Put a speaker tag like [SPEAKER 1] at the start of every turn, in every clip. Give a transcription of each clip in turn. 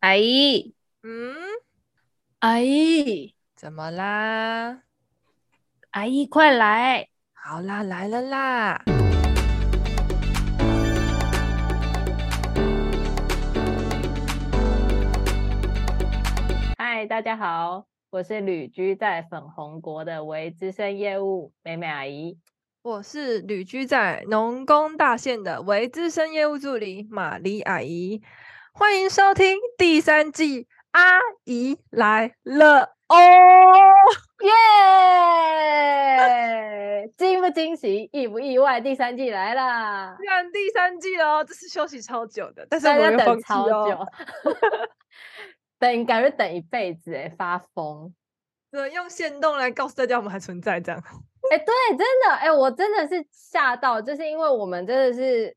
[SPEAKER 1] 阿姨，
[SPEAKER 2] 嗯，
[SPEAKER 1] 阿姨，
[SPEAKER 2] 怎么啦？
[SPEAKER 1] 阿姨，快来！
[SPEAKER 2] 好啦，来了啦！
[SPEAKER 1] 嗨，大家好，我是旅居在粉红国的微资深业务美美阿姨。
[SPEAKER 2] 我是旅居在农工大县的微资深业务助理玛丽阿姨。欢迎收听第三季，阿姨来了哦！
[SPEAKER 1] 耶！惊不惊喜，意不意外？第三季来了，
[SPEAKER 2] 看第三季哦，这是休息超久的，但是
[SPEAKER 1] 大家等
[SPEAKER 2] 哦
[SPEAKER 1] 超久，等感觉等一辈子哎，发疯！
[SPEAKER 2] 用限动来告诉大家我们还存在这样。
[SPEAKER 1] 哎，对，真的哎，我真的是吓到，就是因为我们真的是。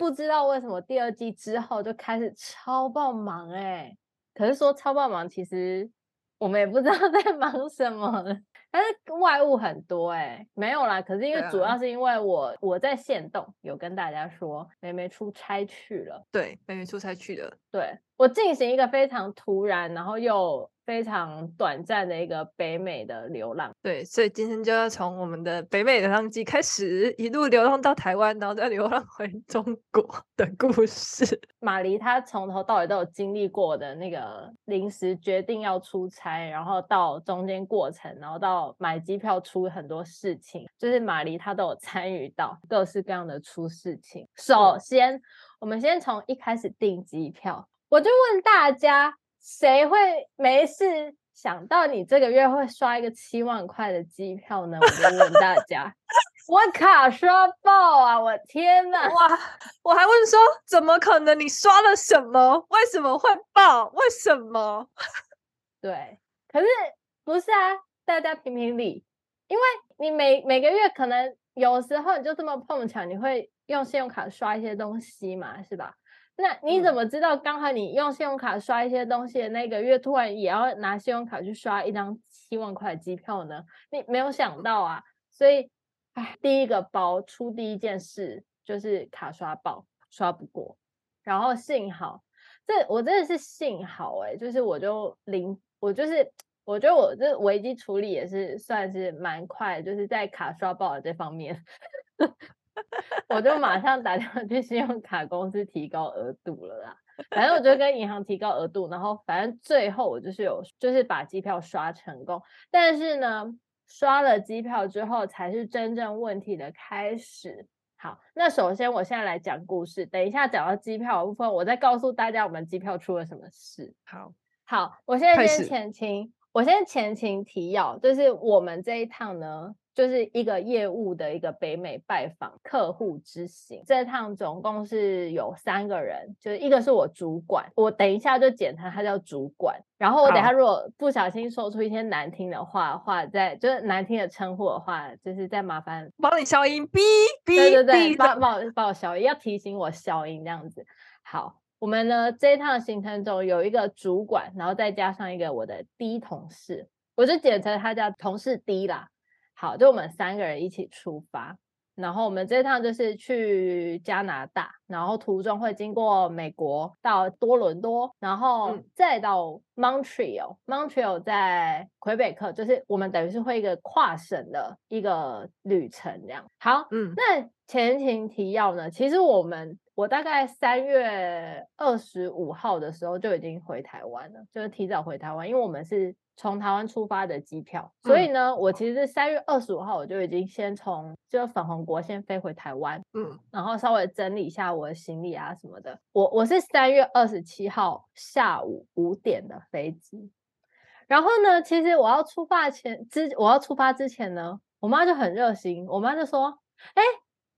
[SPEAKER 1] 不知道为什么第二季之后就开始超爆忙哎，可是说超爆忙，其实我们也不知道 在忙什么了。但是外务很多哎，没有啦。可是因为主要是因为我、啊、我在现动有跟大家说，妹妹出差去了。
[SPEAKER 2] 对，妹妹出差去了。
[SPEAKER 1] 对，我进行一个非常突然，然后又。非常短暂的一个北美的流浪，
[SPEAKER 2] 对，所以今天就要从我们的北美流浪记开始，一路流浪到台湾，然后再流浪回中国的故事。
[SPEAKER 1] 马黎他从头到尾都有经历过的那个临时决定要出差，然后到中间过程，然后到买机票出很多事情，就是马黎他都有参与到各式各样的出事情。首先，我们先从一开始订机票，我就问大家。谁会没事想到你这个月会刷一个七万块的机票呢？我就问大家，我卡刷爆啊！我天哪！
[SPEAKER 2] 哇！我还问说，怎么可能？你刷了什么？为什么会爆？为什么？
[SPEAKER 1] 对，可是不是啊？大家评评理，因为你每每个月可能有时候你就这么碰巧，你会用信用卡刷一些东西嘛，是吧？那你怎么知道刚好你用信用卡刷一些东西的那个月，突然也要拿信用卡去刷一张七万块的机票呢？你没有想到啊！所以，哎，第一个包出第一件事就是卡刷爆，刷不过。然后幸好，这我真的是幸好哎、欸，就是我就零，我就是我觉得我这危机处理也是算是蛮快，就是在卡刷爆的这方面。我就马上打电话去信用卡公司提高额度了啦。反正我就跟银行提高额度，然后反正最后我就是有，就是把机票刷成功。但是呢，刷了机票之后才是真正问题的开始。好，那首先我现在来讲故事。等一下讲到机票的部分，我再告诉大家我们机票出了什么事。
[SPEAKER 2] 好，
[SPEAKER 1] 好，我现在先前情，我先前情提要，就是我们这一趟呢。就是一个业务的一个北美拜访客户之行，这趟总共是有三个人，就是一个是我主管，我等一下就简称他叫主管。然后我等一下如果不小心说出一些难听的话的话，在就是难听的称呼的话，就是再麻烦
[SPEAKER 2] 帮你消音，哔哔，
[SPEAKER 1] 对对对，帮帮我帮我消音，要提醒我消音这样子。好，我们呢这一趟行程中有一个主管，然后再加上一个我的 D 同事，我就简称他叫同事 D 啦。好，就我们三个人一起出发，然后我们这趟就是去加拿大，然后途中会经过美国到多伦多，然后再到嗯、Montreal 在魁北克，就是我们等于是会一个跨省的一个旅程这样。好，嗯，那前情提要呢，其实我们我大概三月二十五号的时候就已经回台湾了，就是提早回台湾，因为我们是。从台湾出发的机票，所以呢，嗯、我其实是三月二十五号我就已经先从就粉红国先飞回台湾，嗯，然后稍微整理一下我的行李啊什么的。我我是三月二十七号下午五点的飞机，然后呢，其实我要出发前之我要出发之前呢，我妈就很热心，我妈就说：“哎，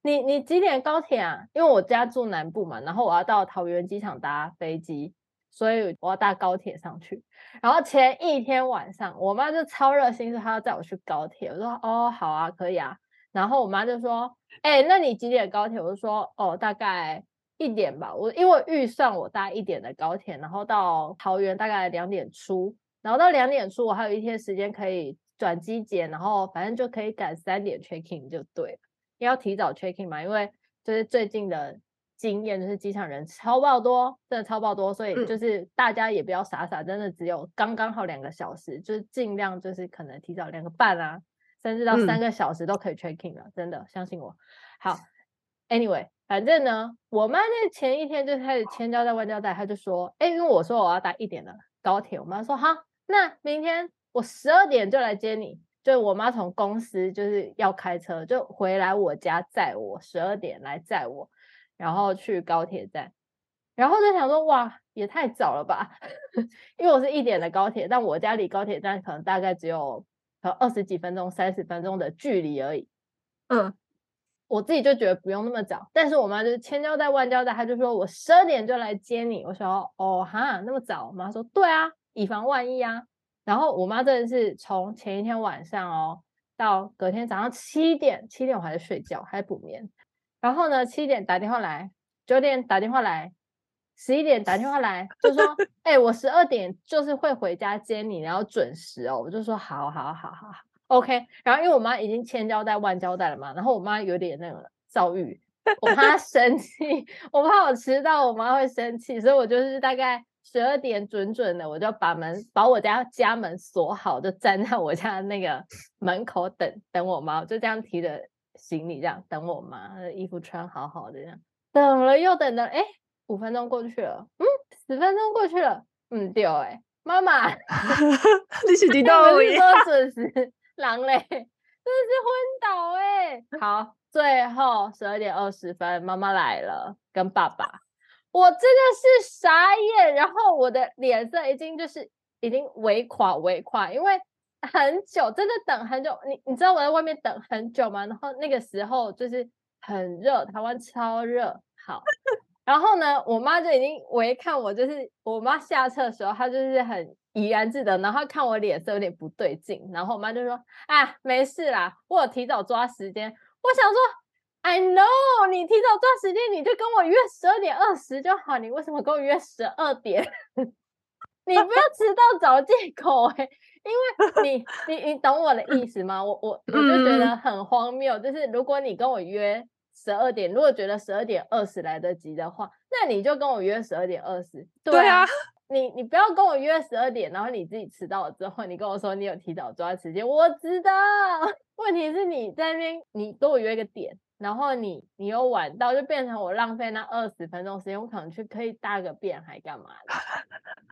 [SPEAKER 1] 你你几点高铁啊？因为我家住南部嘛，然后我要到桃园机场搭飞机。”所以我要搭高铁上去，然后前一天晚上，我妈就超热心，说她要载我去高铁。我说哦，好啊，可以啊。然后我妈就说，哎，那你几点高铁？我就说哦，大概一点吧。我因为预算我搭一点的高铁，然后到桃园大概两点出，然后到两点出，我还有一天时间可以转机检，然后反正就可以赶三点 check in 就对了。要提早 check in 嘛，因为就是最近的。经验，就是机场人超爆多，真的超爆多，所以就是大家也不要傻傻，真的只有刚刚好两个小时，就是尽量就是可能提早两个半啊，甚至到三个小时都可以 check in 了，真的相信我。好，anyway，反正呢，我妈那前一天就开始千交代万交代，她就说，哎，因为我说我要搭一点的高铁，我妈说好，那明天我十二点就来接你。就我妈从公司就是要开车，就回来我家载我，十二点来载我，然后去高铁站，然后就想说哇，也太早了吧，因为我是一点的高铁，但我家离高铁站可能大概只有二十几分钟、三十分钟的距离而已。嗯，我自己就觉得不用那么早，但是我妈就是千交代万交代，她就说我十二点就来接你。我说哦哈，那么早？我妈说对啊，以防万一啊。然后我妈真的是从前一天晚上哦，到隔天早上七点，七点我还在睡觉，还在补眠。然后呢，七点打电话来，九点打电话来，十一点打电话来，就说：“哎、欸，我十二点就是会回家接你，然后准时哦。”我就说：“好好好好好，OK。”然后因为我妈已经千交代万交代了嘛，然后我妈有点那个躁郁，我怕她生气，我怕我迟到，我妈会生气，所以我就是大概。十二点准准的，我就把门把我家家门锁好，就站在我家那个门口等等我妈，就这样提着行李这样等我妈，衣服穿好好的这样，等了又等了，哎，五分钟过去了，嗯，十分钟过去了，嗯，对哎，妈妈，
[SPEAKER 2] 你是 知道我
[SPEAKER 1] 说 准时，狼嘞，真的是昏倒哎，好，最后十二点二十分，妈妈来了，跟爸爸。我真的是傻眼，然后我的脸色已经就是已经微垮微垮，因为很久，真的等很久。你你知道我在外面等很久吗？然后那个时候就是很热，台湾超热。好，然后呢，我妈就已经我一看我，就是我妈下车的时候，她就是很怡然自得，然后看我脸色有点不对劲，然后我妈就说：“啊，没事啦，我有提早抓时间。”我想说。I know，你提早抓时间，你就跟我约十二点二十就好。你为什么跟我约十二点？你不要迟到找借口哎、欸，因为你你你懂我的意思吗？我我我就觉得很荒谬，就是如果你跟我约十二点，如果觉得十二点二十来得及的话，那你就跟我约十二点二十。对啊，你你不要跟我约十二点，然后你自己迟到了之后，你跟我说你有提早抓时间，我知道。问题是你在那边，你跟我约个点。然后你你又晚到，就变成我浪费那二十分钟时间，我可能去可以大个便还干嘛的？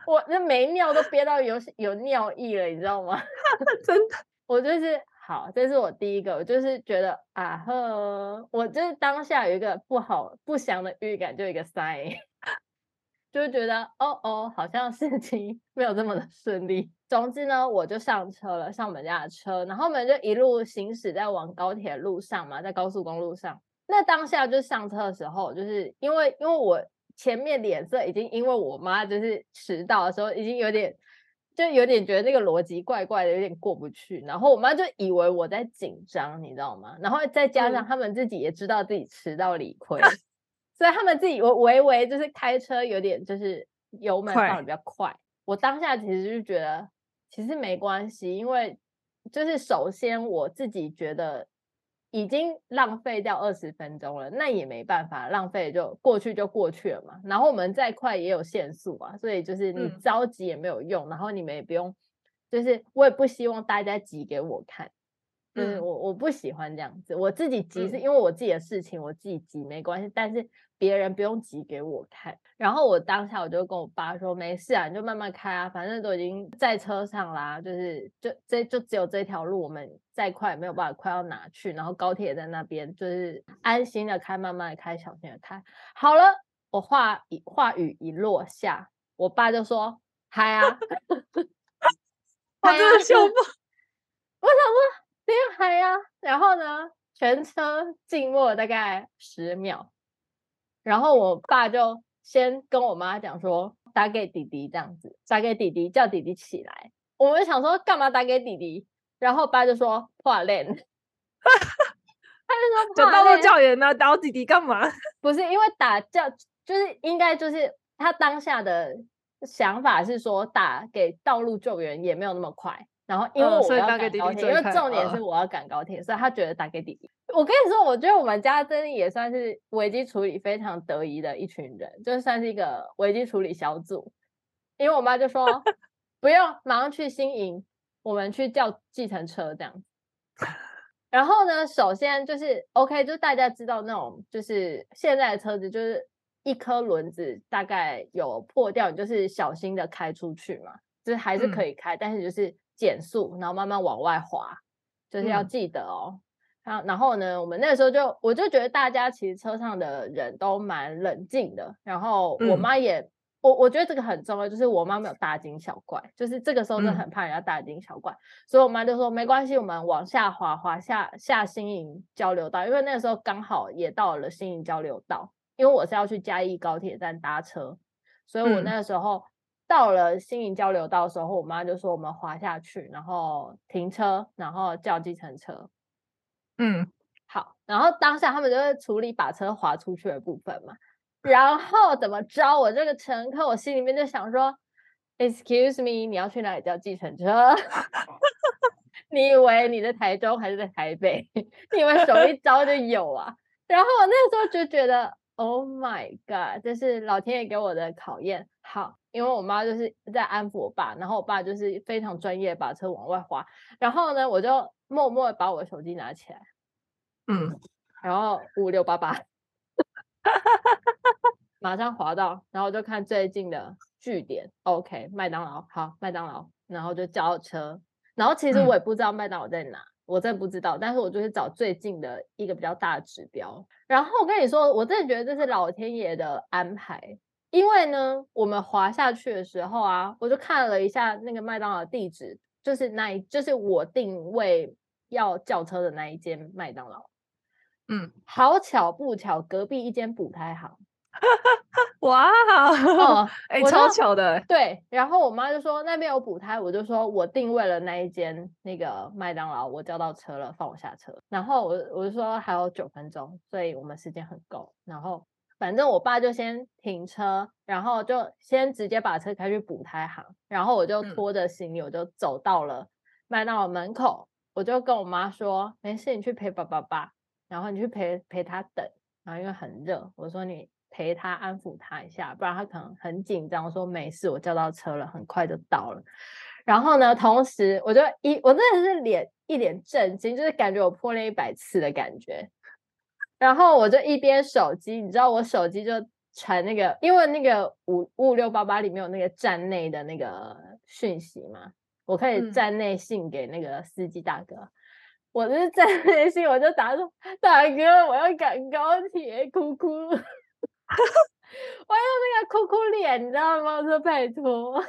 [SPEAKER 1] 我那没尿都憋到有有尿意了，你知道吗？
[SPEAKER 2] 真的，
[SPEAKER 1] 我就是好，这是我第一个，我就是觉得啊呵，我就是当下有一个不好不祥的预感，就一个 sign，就觉得哦哦，好像事情 没有这么的顺利。总之呢，我就上车了，上我们家的车，然后我们就一路行驶在往高铁路上嘛，在高速公路上。那当下就上车的时候，就是因为因为我前面脸色已经因为我妈就是迟到的时候，已经有点就有点觉得那个逻辑怪怪的，有点过不去。然后我妈就以为我在紧张，你知道吗？然后再加上他们自己也知道自己迟到理亏，嗯、所以他们自己我微微就是开车有点就是油门放的比较快。快我当下其实就觉得。其实没关系，因为就是首先我自己觉得已经浪费掉二十分钟了，那也没办法，浪费就过去就过去了嘛。然后我们再快也有限速啊，所以就是你着急也没有用，嗯、然后你们也不用，就是我也不希望大家急给我看。就是，我我不喜欢这样子，我自己急是因为我自己的事情，我自己急没关系，但是别人不用急给我看。然后我当下我就跟我爸说，没事啊，你就慢慢开啊，反正都已经在车上啦，就是就这就只有这条路，我们再快也没有办法快到哪去。然后高铁在那边，就是安心的开，慢慢的开，小心的开。好了，我话一话语一落下，我爸就说嗨啊，
[SPEAKER 2] 我真的笑不，
[SPEAKER 1] 我想说。别嗨呀！然后呢，全车静默大概十秒，然后我爸就先跟我妈讲说，打给弟弟这样子，打给弟弟，叫弟弟起来。我们想说干嘛打给弟弟？然后爸就说话练，他就说就
[SPEAKER 2] 当做教员呢，打弟弟干嘛？
[SPEAKER 1] 不是因为打叫，就是应该就是他当下的想法是说，打给道路救援也没有那么快。然后因为我要赶高铁，因为重点是我要赶高铁，所以他觉得打给弟弟。我跟你说，我觉得我们家真的也算是危机处理非常得宜的一群人，就算是一个危机处理小组。因为我妈就说 不用，马上去新营，我们去叫计程车这样。然后呢，首先就是 OK，就大家知道那种，就是现在的车子就是一颗轮子大概有破掉，你就是小心的开出去嘛，就是还是可以开，嗯、但是就是减速，然后慢慢往外滑，就是要记得哦。嗯然然后呢，我们那个时候就我就觉得大家其实车上的人都蛮冷静的。然后我妈也，嗯、我我觉得这个很重要，就是我妈没有大惊小怪，就是这个时候就很怕人家大惊小怪，嗯、所以我妈就说没关系，我们往下滑滑下下新营交流道，因为那个时候刚好也到了新营交流道，因为我是要去嘉义高铁站搭车，所以我那个时候到了新营交流道的时候，我妈就说我们滑下去，然后停车，然后叫计程车。
[SPEAKER 2] 嗯，
[SPEAKER 1] 好，然后当下他们就会处理把车滑出去的部分嘛，然后怎么着？我这个乘客，我心里面就想说，Excuse me，你要去哪里叫计程车？你以为你在台中还是在台北？你以为手一招就有啊？然后我那时候就觉得，Oh my God，这是老天爷给我的考验。好，因为我妈就是在安抚我爸，然后我爸就是非常专业，把车往外滑。然后呢，我就默默的把我的手机拿起来。
[SPEAKER 2] 嗯，
[SPEAKER 1] 然后五六八八，马上滑到，然后就看最近的据点，OK，麦当劳，好，麦当劳，然后就叫车，然后其实我也不知道麦当劳在哪，嗯、我真的不知道，但是我就是找最近的一个比较大的指标，然后我跟你说，我真的觉得这是老天爷的安排，因为呢，我们滑下去的时候啊，我就看了一下那个麦当劳地址，就是那一，就是我定位要叫车的那一间麦当劳。
[SPEAKER 2] 嗯，
[SPEAKER 1] 好巧不巧，隔壁一间补胎行，
[SPEAKER 2] 哇，哦，哎、欸，超巧的，
[SPEAKER 1] 对。然后我妈就说那边有补胎，我就说我定位了那一间那个麦当劳，我叫到车了，放我下车。然后我我就说还有九分钟，所以我们时间很够。然后反正我爸就先停车，然后就先直接把车开去补胎行，然后我就拖着行李，我就走到了麦当劳门口，我就跟我妈说，没事，你去陪爸爸吧。然后你去陪陪他等，然后因为很热，我说你陪他安抚他一下，不然他可能很紧张。我说没事，我叫到车了，很快就到了。然后呢，同时我就一我真的是脸一脸震惊，就是感觉我破了一百次的感觉。然后我就一边手机，你知道我手机就传那个，因为那个五五六八八里面有那个站内的那个讯息嘛，我可以站内信给那个司机大哥。嗯我就是在内信，我就打说：“大哥，我要赶高铁，哭哭。”我用那个哭哭脸，你知道吗？我说拜托，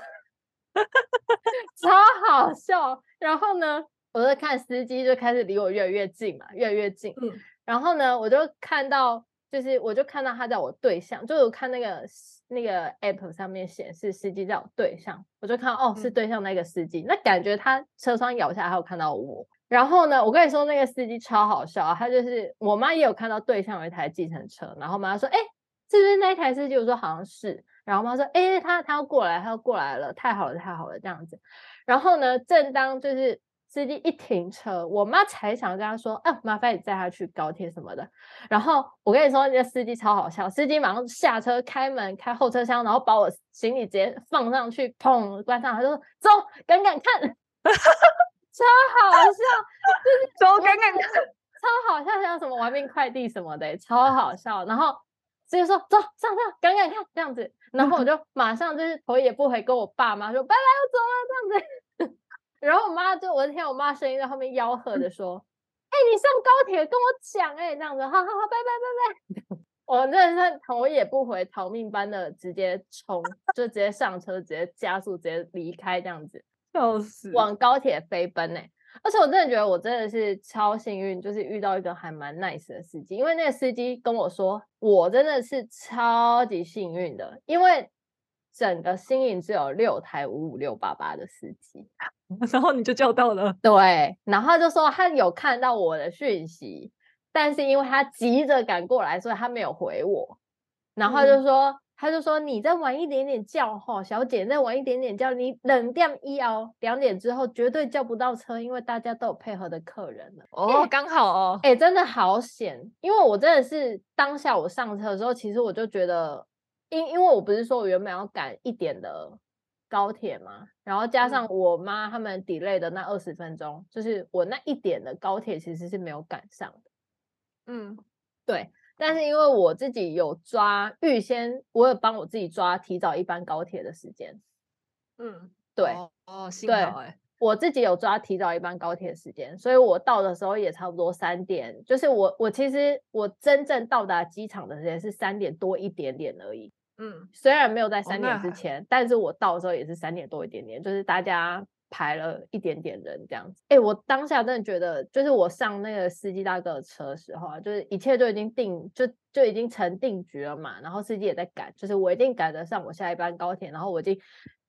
[SPEAKER 1] 超好笑。然后呢，我就看司机就开始离我越来越近嘛，越来越近。嗯、然后呢，我就看到，就是我就看到他在我对象，就我看那个那个 app 上面显示司机在我对象，我就看哦，是对象那个司机，嗯、那感觉他车窗摇下来，还有看到我。然后呢，我跟你说，那个司机超好笑，他就是我妈也有看到对象有一台计程车，然后妈说：“哎，是不是那一台司机？”我说：“好像是。”然后妈说：“哎，他他要过来，他要过来了，太好了，太好了，这样子。”然后呢，正当就是司机一停车，我妈才想跟他说：“啊，麻烦你载他去高铁什么的。”然后我跟你说，那司机超好笑，司机马上下车开门开后车厢，然后把我行李直接放上去，砰关上，他就说：“走，赶赶看。”超好笑，就是
[SPEAKER 2] 走，赶赶看，
[SPEAKER 1] 超好笑，像什么玩命快递什么的，超好笑。然后直接说走上车，赶赶看这样子。然后我 就马上就是头也不回跟我爸妈说拜拜，我走了这样子。然后我妈就我听我妈声音在后面吆喝着说：“哎、欸，你上高铁跟我讲哎、欸，这样子，好好好，拜拜拜拜。” 我真的是头也不回，逃命般的直接冲，就直接上车，直接加速，直接离开这样子。
[SPEAKER 2] 笑死！
[SPEAKER 1] 往高铁飞奔呢、欸，而且我真的觉得我真的是超幸运，就是遇到一个还蛮 nice 的司机。因为那个司机跟我说，我真的是超级幸运的，因为整个新营只有六台五五六八八的司机，
[SPEAKER 2] 然后你就叫到了。
[SPEAKER 1] 对，然后他就说他有看到我的讯息，但是因为他急着赶过来，所以他没有回我。然后他就说。嗯他就说：“你再晚一点点叫哈，小姐再晚一点点叫，你冷掉一哦，两点之后绝对叫不到车，因为大家都有配合的客人了。”
[SPEAKER 2] 哦，刚好哦，
[SPEAKER 1] 哎、欸，真的好险，因为我真的是当下我上车的时候，其实我就觉得，因因为我不是说我原本要赶一点的高铁嘛，然后加上我妈他们 delay 的那二十分钟，嗯、就是我那一点的高铁其实是没有赶上的。
[SPEAKER 2] 嗯，
[SPEAKER 1] 对。但是因为我自己有抓预先，我有帮我自己抓提早一班高铁的时间。
[SPEAKER 2] 嗯，
[SPEAKER 1] 对，
[SPEAKER 2] 哦，哦，幸好哎，
[SPEAKER 1] 我自己有抓提早一班高铁时间，所以我到的时候也差不多三点。就是我我其实我真正到达机场的时间是三点多一点点而已。
[SPEAKER 2] 嗯，
[SPEAKER 1] 虽然没有在三点之前，
[SPEAKER 2] 哦，
[SPEAKER 1] 但是我到的时候也是三点多一点点，就是大家。排了一点点人这样子，哎、欸，我当下真的觉得，就是我上那个司机大哥的车的时候啊，就是一切就已经定，就就已经成定局了嘛。然后司机也在赶，就是我一定赶得上我下一班高铁。然后我已经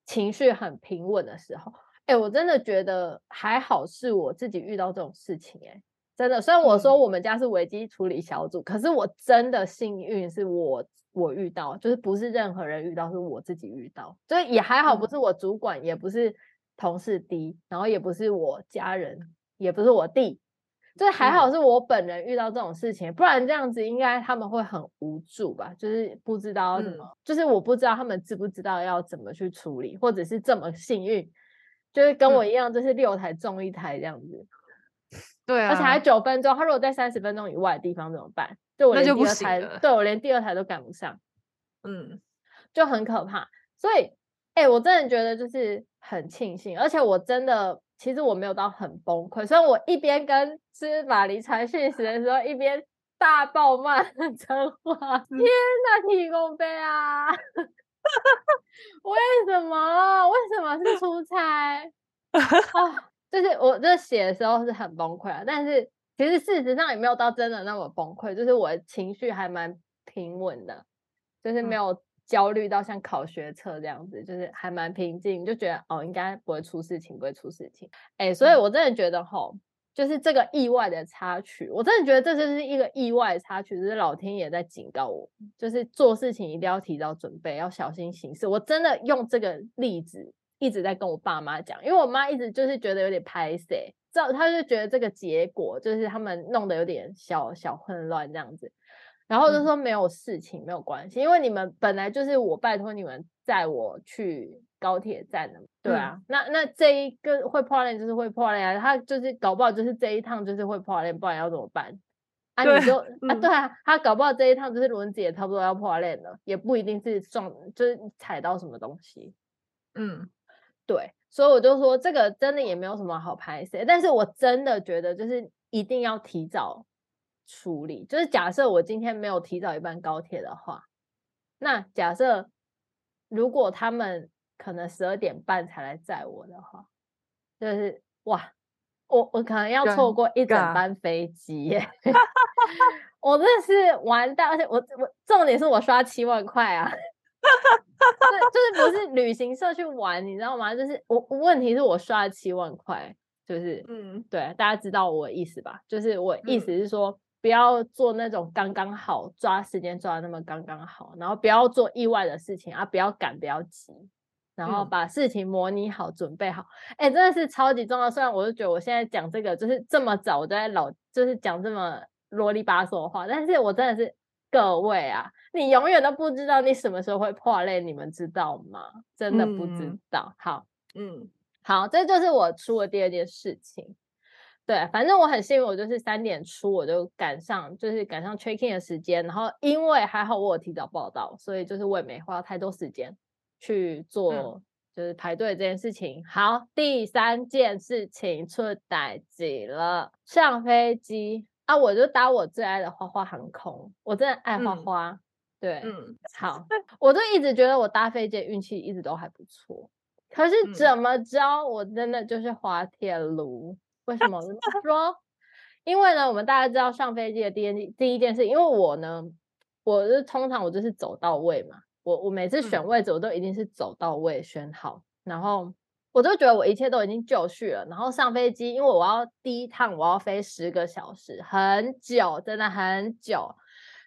[SPEAKER 1] 情绪很平稳的时候，哎、欸，我真的觉得还好是我自己遇到这种事情、欸，哎，真的。虽然我说我们家是危机处理小组，嗯、可是我真的幸运是我我遇到，就是不是任何人遇到，是我自己遇到，所以也还好，不是我主管，嗯、也不是。同事低，然后也不是我家人，也不是我弟，就是还好是我本人遇到这种事情，嗯、不然这样子应该他们会很无助吧？就是不知道怎么、嗯，就是我不知道他们知不知道要怎么去处理，或者是这么幸运，就是跟我一样，就是六台中一台这样子。
[SPEAKER 2] 对、
[SPEAKER 1] 而且还九分钟，他如果在三十分钟以外的地方怎么办？就我连第二台，对我连第二台都赶不上，
[SPEAKER 2] 嗯，
[SPEAKER 1] 就很可怕。所以，哎、欸，我真的觉得就是。很庆幸，而且我真的，其实我没有到很崩溃，所以我一边跟芝麻黎传讯息的时候，一边大爆骂脏话。天哪，提供杯啊！为什么？为什么是出差？啊，就是我这写的时候是很崩溃啊，但是其实事实上也没有到真的那么崩溃，就是我情绪还蛮平稳的，就是没有。焦虑到像考学测这样子，就是还蛮平静，就觉得哦，应该不会出事情，不会出事情。哎、欸，所以我真的觉得吼，就是这个意外的插曲，我真的觉得这就是一个意外的插曲，就是老天爷在警告我，就是做事情一定要提早准备，要小心行事。我真的用这个例子一直在跟我爸妈讲，因为我妈一直就是觉得有点拍谢，知道她就觉得这个结果就是他们弄得有点小小混乱这样子。然后就说没有事情，嗯、没有关系，因为你们本来就是我拜托你们载我去高铁站的，对啊，嗯、那那这一个会破烂就是会破烂啊，他就是搞不好就是这一趟就是会破烂，不然要怎么办？啊，你就、嗯、啊，对啊，他搞不好这一趟就是轮子也差不多要破烂了，也不一定是撞，就是踩到什么东西，
[SPEAKER 2] 嗯，
[SPEAKER 1] 对，所以我就说这个真的也没有什么好拍摄，但是我真的觉得就是一定要提早。处理就是假设我今天没有提早一班高铁的话，那假设如果他们可能十二点半才来载我的话，就是哇，我我可能要错过一整班飞机耶，我真的是完蛋，而且我我重点是我刷七万块啊，就是不是旅行社去玩，你知道吗？就是我问题是我刷了七万块，就是嗯，对，大家知道我的意思吧？就是我意思是说。嗯不要做那种刚刚好抓时间抓的那么刚刚好，然后不要做意外的事情啊！不要赶，不要急，然后把事情模拟好，嗯、准备好。哎，真的是超级重要。虽然我就觉得我现在讲这个就是这么早，我都在老就是讲这么啰里吧嗦的话，但是我真的是各位啊，你永远都不知道你什么时候会破裂，你们知道吗？真的不知道。嗯、好，
[SPEAKER 2] 嗯，
[SPEAKER 1] 好，这就是我出的第二件事情。对，反正我很幸运，我就是三点出我就赶上，就是赶上 check in 的时间。然后因为还好我有提早报到，所以就是我也没花太多时间去做，就是排队这件事情。嗯。好，第三件事情出代志了，上飞机啊，我就搭我最爱的花花航空，我真的爱花花。嗯、对，嗯，好，我就一直觉得我搭飞机运气一直都还不错，可是怎么着，嗯、我真的就是滑铁卢。为什么这么说？因为呢，我们大家知道上飞机的第一第一件事，因为我呢，我是通常我就是走到位嘛，我我每次选位置我都一定是走到位选好，嗯、然后我就觉得我一切都已经就绪了。然后上飞机，因为我要第一趟我要飞十个小时，很久，真的很久，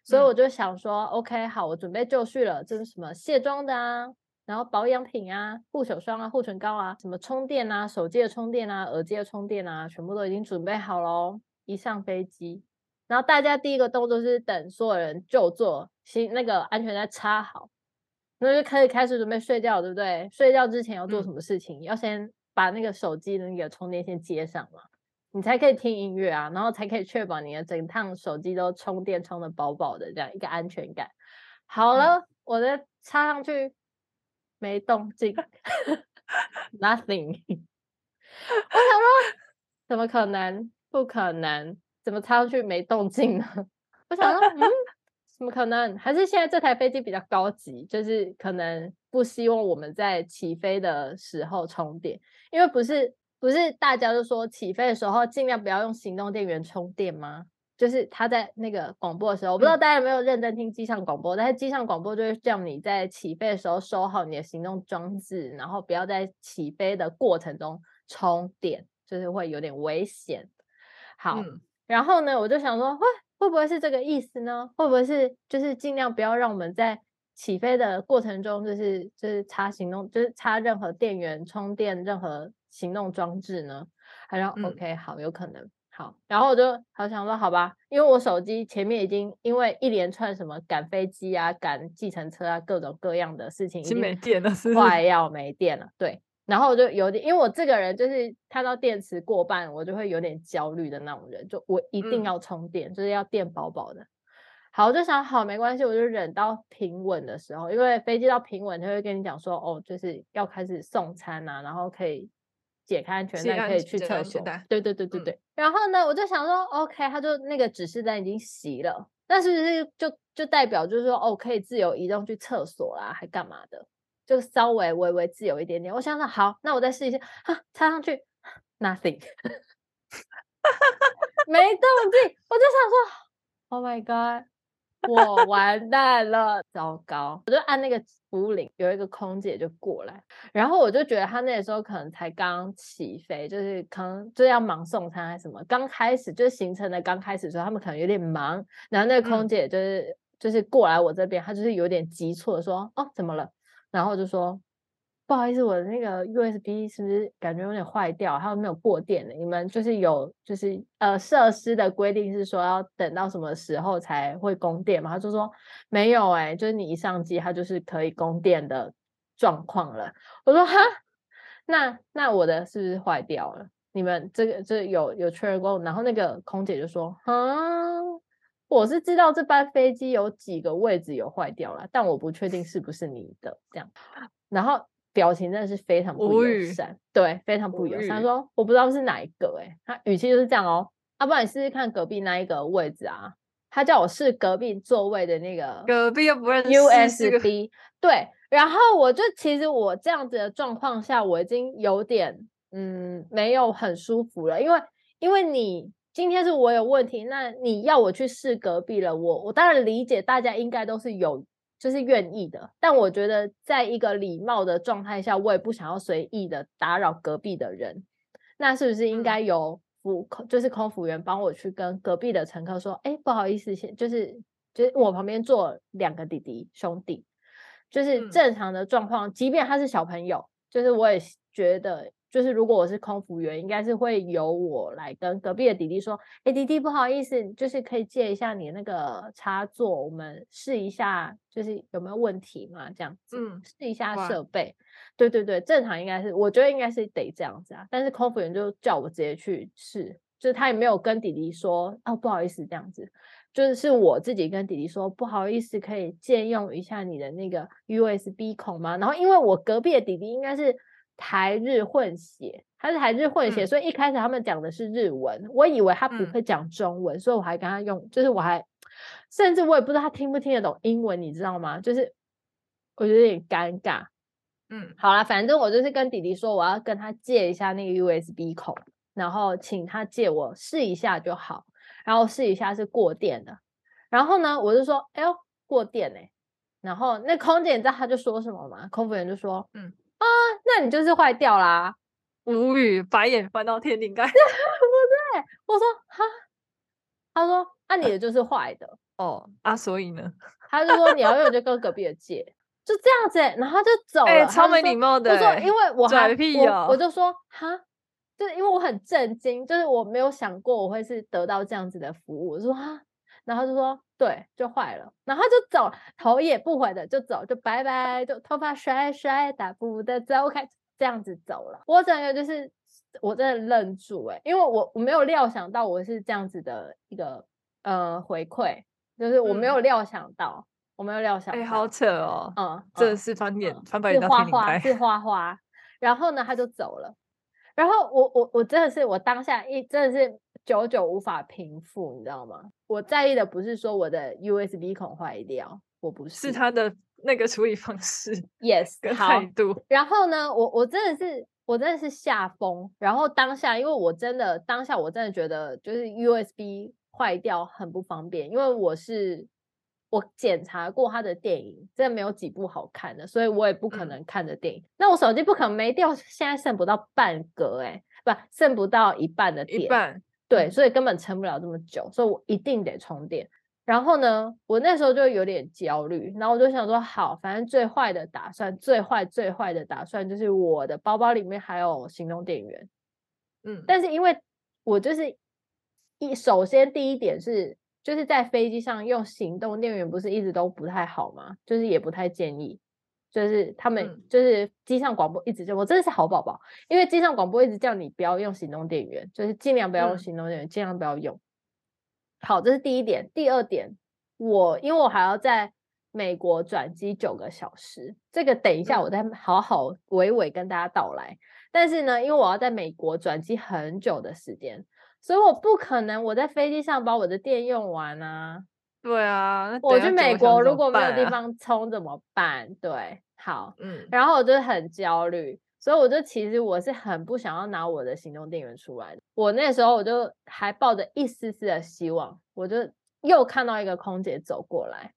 [SPEAKER 1] 所以我就想说、嗯、，OK，好，我准备就绪了。这是什么卸妆的啊，然后保养品啊，护手霜啊，护唇膏啊，什么充电啊，手机的充电啊，耳机的充电啊，全部都已经准备好喽。一上飞机，然后大家第一个动作是等所有人就座，行那个安全带插好，然后就可以开始准备睡觉，对不对？睡觉之前要做什么事情？嗯、要先把那个手机的那个充电线接上嘛。你才可以听音乐啊，然后才可以确保你的整趟手机都充电充的饱饱的，这样一个安全感。好了，嗯、我再插上去没动静，nothing。我想说，怎么可能？不可能？怎么插上去没动静呢？我想说，嗯，怎么可能？还是现在这台飞机比较高级，就是可能不希望我们在起飞的时候充电，因为不是。不是大家都说起飞的时候尽量不要用行动电源充电吗？就是他在那个广播的时候，我不知道大家有没有认真听机上广播，但是机上广播就是叫你在起飞的时候收好你的行动装置，然后不要在起飞的过程中充电，就是会有点危险。好，嗯、然后呢，我就想说，会会不会是这个意思呢？会不会是就是尽量不要让我们在起飞的过程中，就是就是插行动，就是插任何电源充电任何。行动装置呢？还说、嗯、OK 好，有可能好，然后我就好想说好吧，因为我手机前面已经因为一连串什么赶飞机啊、赶计程车啊各种各样的事情已经没电了，快要没电了。对，然后我就有点，因为我这个人就是看到电池过半，我就会有点焦虑的那种人，就我一定要充电，嗯、就是要电饱饱的。好，我就想好没关系，我就忍到平稳的时候，因为飞机到平稳，他会跟你讲说哦，就是要开始送餐啊，然后可以。解开安全带可以去厕所，对对对对对。嗯、然后呢，我就想说，OK，他就那个指示灯已经熄了，但是就就代表就是说，哦，可以自由移动去厕所啦，还干嘛的？就稍微微微自由一点点。我想说，好，那我再试一下，哈，插上去，nothing，没动静。我就想说，Oh my God。我完蛋了，糟糕！我就按那个服务铃，有一个空姐就过来，然后我就觉得她那个时候可能才刚起飞，就是可能就要忙送餐还是什么，刚开始就是行程的刚开始的时候，他们可能有点忙，然后那个空姐就是、嗯、就是过来我这边，她就是有点急促的说，哦，怎么了？然后就说。不好意思，我的那个 USB 是不是感觉有点坏掉？还有没有过电的？你们就是有就是呃设施的规定是说要等到什么时候才会供电嘛？他就说没有哎、就是你一上机它就是可以供电的状况了。我说哈，那那我的是不是坏掉了？你们这个这有有确认过？然后那个空姐就说，嗯，我是知道这班飞机有几个位置有坏掉了，但我不确定是不是你的这样。然后。表情真的是非常不友善，语对，非常不友善。他说：“我不知道是哪一个、欸，哎，他语气就是这样哦。要、啊、不然你试试看隔壁那一个位置啊。”他叫我试隔壁座位的那个
[SPEAKER 2] 隔壁又不认识
[SPEAKER 1] USB，对。然后我就其实我这样子的状况下，我已经有点嗯没有很舒服了，因为因为你今天是我有问题，那你要我去试隔壁了，我我当然理解大家应该都是有。就是愿意的，但我觉得在一个礼貌的状态下，我也不想要随意的打扰隔壁的人。那是不是应该由服，就是空服员帮我去跟隔壁的乘客说，哎，不好意思，先就是就是我旁边坐两个弟弟兄弟，就是正常的状况，即便他是小朋友，就是我也觉得。就是如果我是空服员，应该是会由我来跟隔壁的弟弟说：“哎，弟弟，不好意思，就是可以借一下你那个插座，我们试一下，就是有没有问题嘛？这样子，嗯，试一下设备。对对对，正常应该是，我觉得应该是得这样子啊。但是空服员就叫我直接去试，就是他也没有跟弟弟说哦，不好意思，这样子，就是是我自己跟弟弟说，不好意思，可以借用一下你的那个 USB 孔吗？然后因为我隔壁的弟弟应该是。台日混血，他是台日混血，嗯、所以一开始他们讲的是日文，我以为他不会讲中文，嗯、所以我还跟他用，就是我还甚至我也不知道他听不听得懂英文，你知道吗？就是我觉得有点尴尬。嗯，好啦，反正我就是跟弟弟说，我要跟他借一下那个 USB 孔，然后请他借我试一下就好，然后试一下是过电的，然后呢，我就说，哎呦，过电呢、欸，然后那空姐你知道他就说什么吗？空服员就说，嗯。啊，那你就是坏掉啦！
[SPEAKER 2] 无语，白眼翻到天灵盖。
[SPEAKER 1] 对不对？我说哈，他说，那、啊、你的就是坏的。
[SPEAKER 2] 哦啊，所以呢，
[SPEAKER 1] 他就说你要用就跟隔壁的借，就这样子、欸，然后他就走了，
[SPEAKER 2] 欸、超没礼貌的、欸。
[SPEAKER 1] 我说因为我还
[SPEAKER 2] 屁、喔、
[SPEAKER 1] 我我就说哈，就是因为我很震惊，就是我没有想过我会是得到这样子的服务。我说哈，然后他就说对，就坏了，然后他就走，头也不回的就走，就拜拜，就头发甩甩，大步的走开，这样子走了。我整个就是我真的愣住哎、欸，因为我我没有料想到我是这样子的一个呃回馈。就是我没有料想到，嗯、我没有料想到，哎、
[SPEAKER 2] 欸，好扯哦，
[SPEAKER 1] 嗯，
[SPEAKER 2] 这是翻脸、嗯、翻白眼，
[SPEAKER 1] 是花花，是花花，然后呢，他就走了，然后我我我真的是我当下一真的是久久无法平复，你知道吗？我在意的不是说我的 USB 孔坏掉，我不是，
[SPEAKER 2] 是他的那个处理方式
[SPEAKER 1] ，yes，
[SPEAKER 2] 跟态度。
[SPEAKER 1] 然后呢，我我真的是我真的是吓疯，然后当下，因为我真的当下我真的觉得就是 USB。坏掉很不方便，因为我是我检查过他的电影，真的没有几部好看的，所以我也不可能看的电影。嗯、那我手机不可能没掉，现在剩不到半格、欸，哎，不，剩不到一半的电，
[SPEAKER 2] 一半，
[SPEAKER 1] 对，所以根本撑不了这么久，所以我一定得充电。然后呢，我那时候就有点焦虑，然后我就想说，好，反正最坏的打算，最坏最坏的打算就是我的包包里面还有行动电源，嗯，但是因为我就是。一首先第一点是，就是在飞机上用行动电源不是一直都不太好吗？就是也不太建议，就是他们就是机上广播一直就我真的是好宝宝，因为机上广播一直叫你不要用行动电源，就是尽量不要用行动电源，尽量不要用。好，这是第一点。第二点，我因为我还要在美国转机九个小时，这个等一下我再好好娓娓跟大家道来。但是呢，因为我要在美国转机很久的时间。所以我不可能我在飞机上把我的电用完啊！
[SPEAKER 2] 对啊，
[SPEAKER 1] 我去美国如果没有地方充怎么办？对，好，嗯，然后我就很焦虑，所以我就其实我是很不想要拿我的行动电源出来的。我那时候我就还抱着一丝丝的希望，我就又看到一个空姐走过来，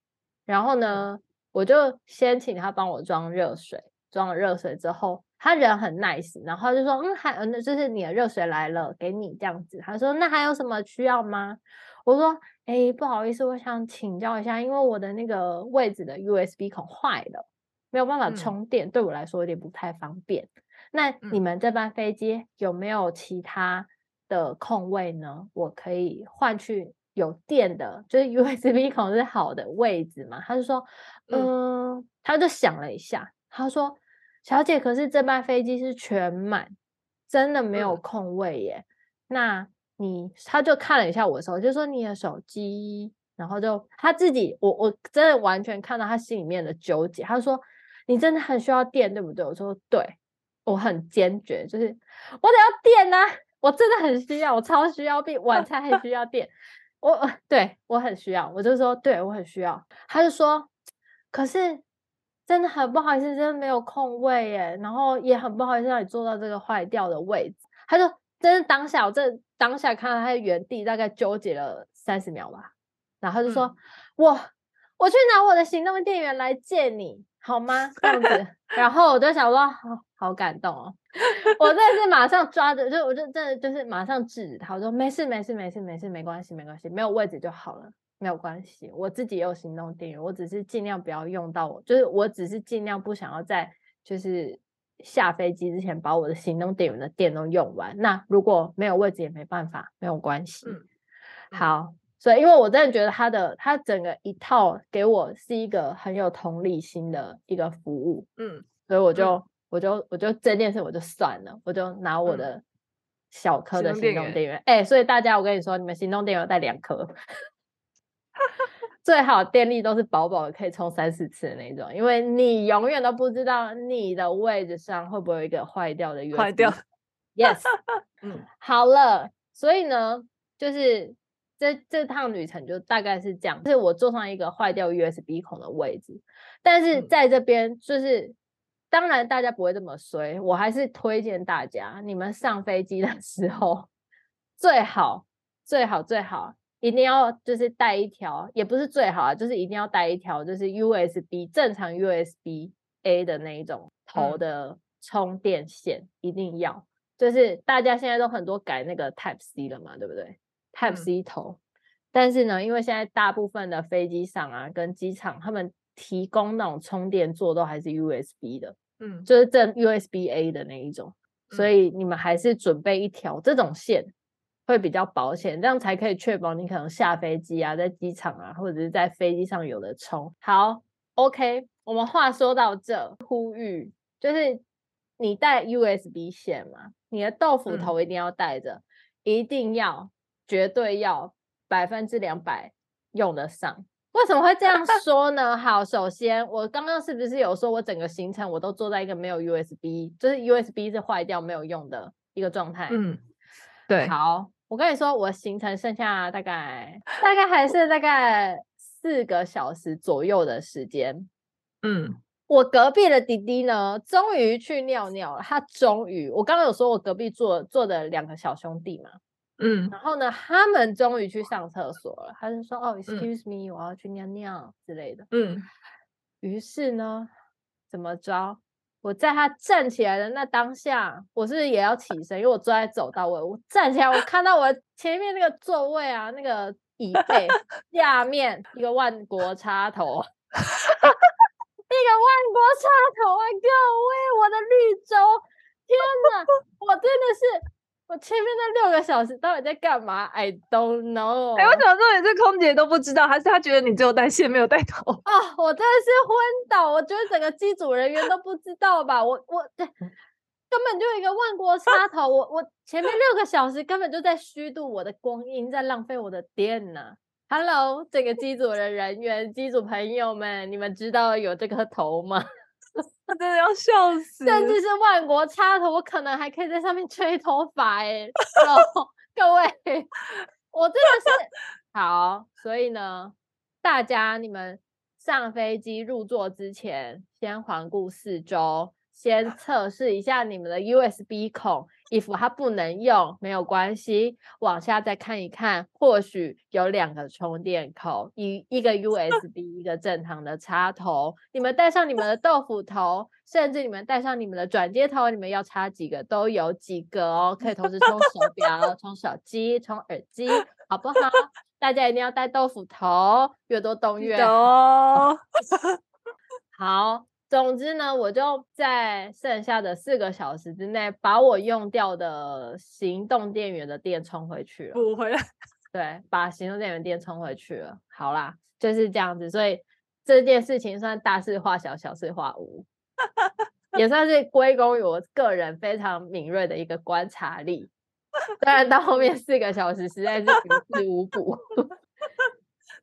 [SPEAKER 1] 然后呢，我就先请她帮我装热水，装了热水之后。他人很 nice，然后就说，嗯，还，嗯，就是你的热水来了，给你这样子。他说，那还有什么需要吗？我说，哎，不好意思，我想请教一下，因为我的那个位置的 USB 孔坏了，没有办法充电，嗯、对我来说有点不太方便。那你们这班飞机有没有其他的空位呢？我可以换去有电的，就是 USB 孔是好的位置嘛？他就说，嗯，嗯他就想了一下，他说。小姐，可是这班飞机是全满，真的没有空位耶。嗯、那你，他就看了一下我的手机，就说你的手机，然后就他自己，我我真的完全看到他心里面的纠结。他说你真的很需要电，对不对？我说对，我很坚决，就是我得要电啊，我真的很需要，我超需要，比晚餐还需要电。我 对我很需要，我就说对我很需要。他就说，可是。真的很不好意思，真的没有空位耶，然后也很不好意思让你坐到这个坏掉的位置。他就真的当下，我这当下看到他在原地大概纠结了三十秒吧，然后他就说：“我、嗯、我去拿我的行动电源来借你好吗？”这样子，然后我就想说，好好感动哦，我真的是马上抓着，就我就真的就是马上制止他，我说：“没事没事没事没事，没关系没关系，没有位置就好了。”没有关系，我自己也有行动电源，我只是尽量不要用到我，就是我只是尽量不想要在就是下飞机之前把我的行动电源的电都用完。那如果没有位置也没办法，没有关系。嗯、好，所以因为我真的觉得他的他整个一套给我是一个很有同理心的一个服务，嗯，所以我就、嗯、我就我就这件事我就算了，我就拿我的小颗的行动电源。哎、欸，所以大家我跟你说，你们行动电源带两颗。最好电力都是饱饱的，可以充三四次的那种，因为你永远都不知道你的位置上会不会有一个坏掉的 USB。坏掉，Yes，嗯，好了，所以呢，就是这这趟旅程就大概是这样，就是我坐上一个坏掉 USB 孔的位置，但是在这边就是，嗯、当然大家不会这么衰，我还是推荐大家，你们上飞机的时候最好最好最好。一定要就是带一条，也不是最好啊，就是一定要带一条，就是 USB 正常 USB A 的那一种头的充电线，嗯、一定要。就是大家现在都很多改那个 Type C 了嘛，对不对？Type C 头，但是呢，因为现在大部分的飞机上啊，跟机场他们提供那种充电座都还是 USB 的，
[SPEAKER 2] 嗯，
[SPEAKER 1] 就是正 USB A 的那一种，所以你们还是准备一条这种线会比较保险，这样才可以确保你可能下飞机啊，在机场啊，或者是在飞机上有的充。好，OK，我们话说到这，呼吁就是你带 USB 线嘛，你的豆腐头一定要带着，嗯、一定要，绝对要百分之两百用得上。为什么会这样 说呢？好，首先我刚刚是不是有说我整个行程我都坐在一个没有 USB，就是 USB 是坏掉没有用的一个状态？
[SPEAKER 2] 嗯，对。
[SPEAKER 1] 好，我跟你说，我行程剩下大概大概还是大概四个小时左右的时间。
[SPEAKER 2] 嗯，
[SPEAKER 1] 我隔壁的弟弟呢，终于去尿尿了。他终于，我刚刚有说我隔壁坐坐的两个小兄弟嘛。
[SPEAKER 2] 嗯，
[SPEAKER 1] 然后呢，他们终于去上厕所了。他就说：“哦，excuse me，嗯，我要去尿尿之类的。”
[SPEAKER 2] 嗯，
[SPEAKER 1] 于是呢，怎么着？我在他站起来的那当下，我是也要起身？因为我坐在走道位，我站起来，我看到我前面那个座位啊，那个椅背下面一个万国插头，一个万国插头啊！各位，我的绿洲，天哪，我真的是。我前面那六个小时到底在干嘛？I don't know。
[SPEAKER 2] 哎、欸，我怎么说你这空姐都不知道，还是他觉得你只有带线没有带头？
[SPEAKER 1] 啊、哦，我真的是昏倒！我觉得整个机组人员都不知道吧？我我对，根本就一个万国插头，我我前面六个小时根本就在虚度我的光阴，在浪费我的电呢。Hello，这个机组的人员、机组朋友们，你们知道有这个头吗？
[SPEAKER 2] 我真的要笑死！
[SPEAKER 1] 甚至是万国插头，我可能还可以在上面吹头发哎。各位，我真的是 好，所以呢，大家你们上飞机入座之前，先环顾四周。先测试一下你们的 USB 孔，if 它不能用没有关系，往下再看一看，或许有两个充电口，一一个 USB，一个正常的插头。你们带上你们的豆腐头，甚至你们带上你们的转接头，你们要插几个都有几个哦，可以同时充手表、充手机、充耳机，好不好？大家一定要带豆腐头，越多洞越好。好。总之呢，我就在剩下的四个小时之内，把我用掉的行动电源的电充回去了。
[SPEAKER 2] 补回来，
[SPEAKER 1] 对，把行动电源电充回去了。好啦，就是这样子。所以这件事情算大事化小，小事化无，也算是归功于我个人非常敏锐的一个观察力。当然，到后面四个小时实在是于事无补。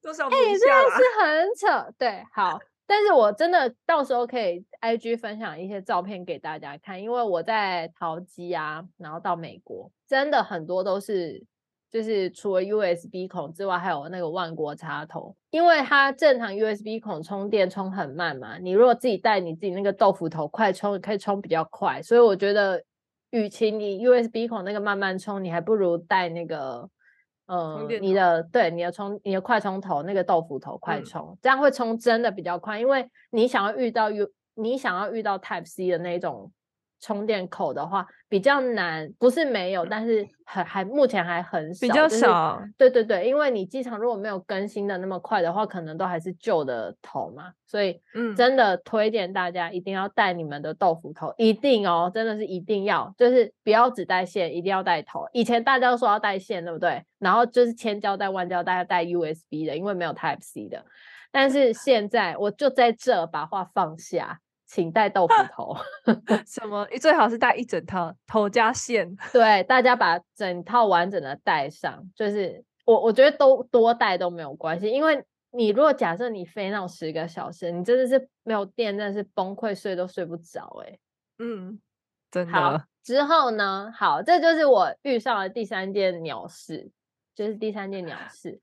[SPEAKER 2] 多少？
[SPEAKER 1] 哎，真的是很扯。对，好。但是我真的到时候可以 IG 分享一些照片给大家看，因为我在淘机啊，然后到美国，真的很多都是就是除了 USB 孔之外，还有那个万国插头，因为它正常 USB 孔充电充很慢嘛，你如果自己带你自己那个豆腐头快充，可以充比较快，所以我觉得，与其你 USB 孔那个慢慢充，你还不如带那个。呃，你的对你的冲你的快充头那个豆腐头快充，嗯，这样会充真的比较快，因为你想要遇到有你想要遇到 Type C 的那种。充电口的话比较难，不是没有，但是还还目前还很少，
[SPEAKER 2] 比较少。
[SPEAKER 1] 对对对，因为你机场如果没有更新的那么快的话，可能都还是旧的头嘛，所以嗯，真的推荐大家一定要带你们的豆腐头，一定哦，真的是一定要，就是不要只带线，一定要带头。以前大家都说要带线，对不对？然后就是千交代万交代，带 USB 的，因为没有 Type C 的。但是现在我就在这把话放下。请带豆腐头，
[SPEAKER 2] 什么？你最好是带一整套头加线。
[SPEAKER 1] 对，大家把整套完整的带上。就是我，我觉得都多带都没有关系，因为你如果假设你飞那种十个小时，你真的是没有电，真的是崩溃，睡都睡不着。哎，
[SPEAKER 2] 嗯，真的。
[SPEAKER 1] 好，之后呢？好，这就是我遇上了第三件鸟事，就是第三件鸟事。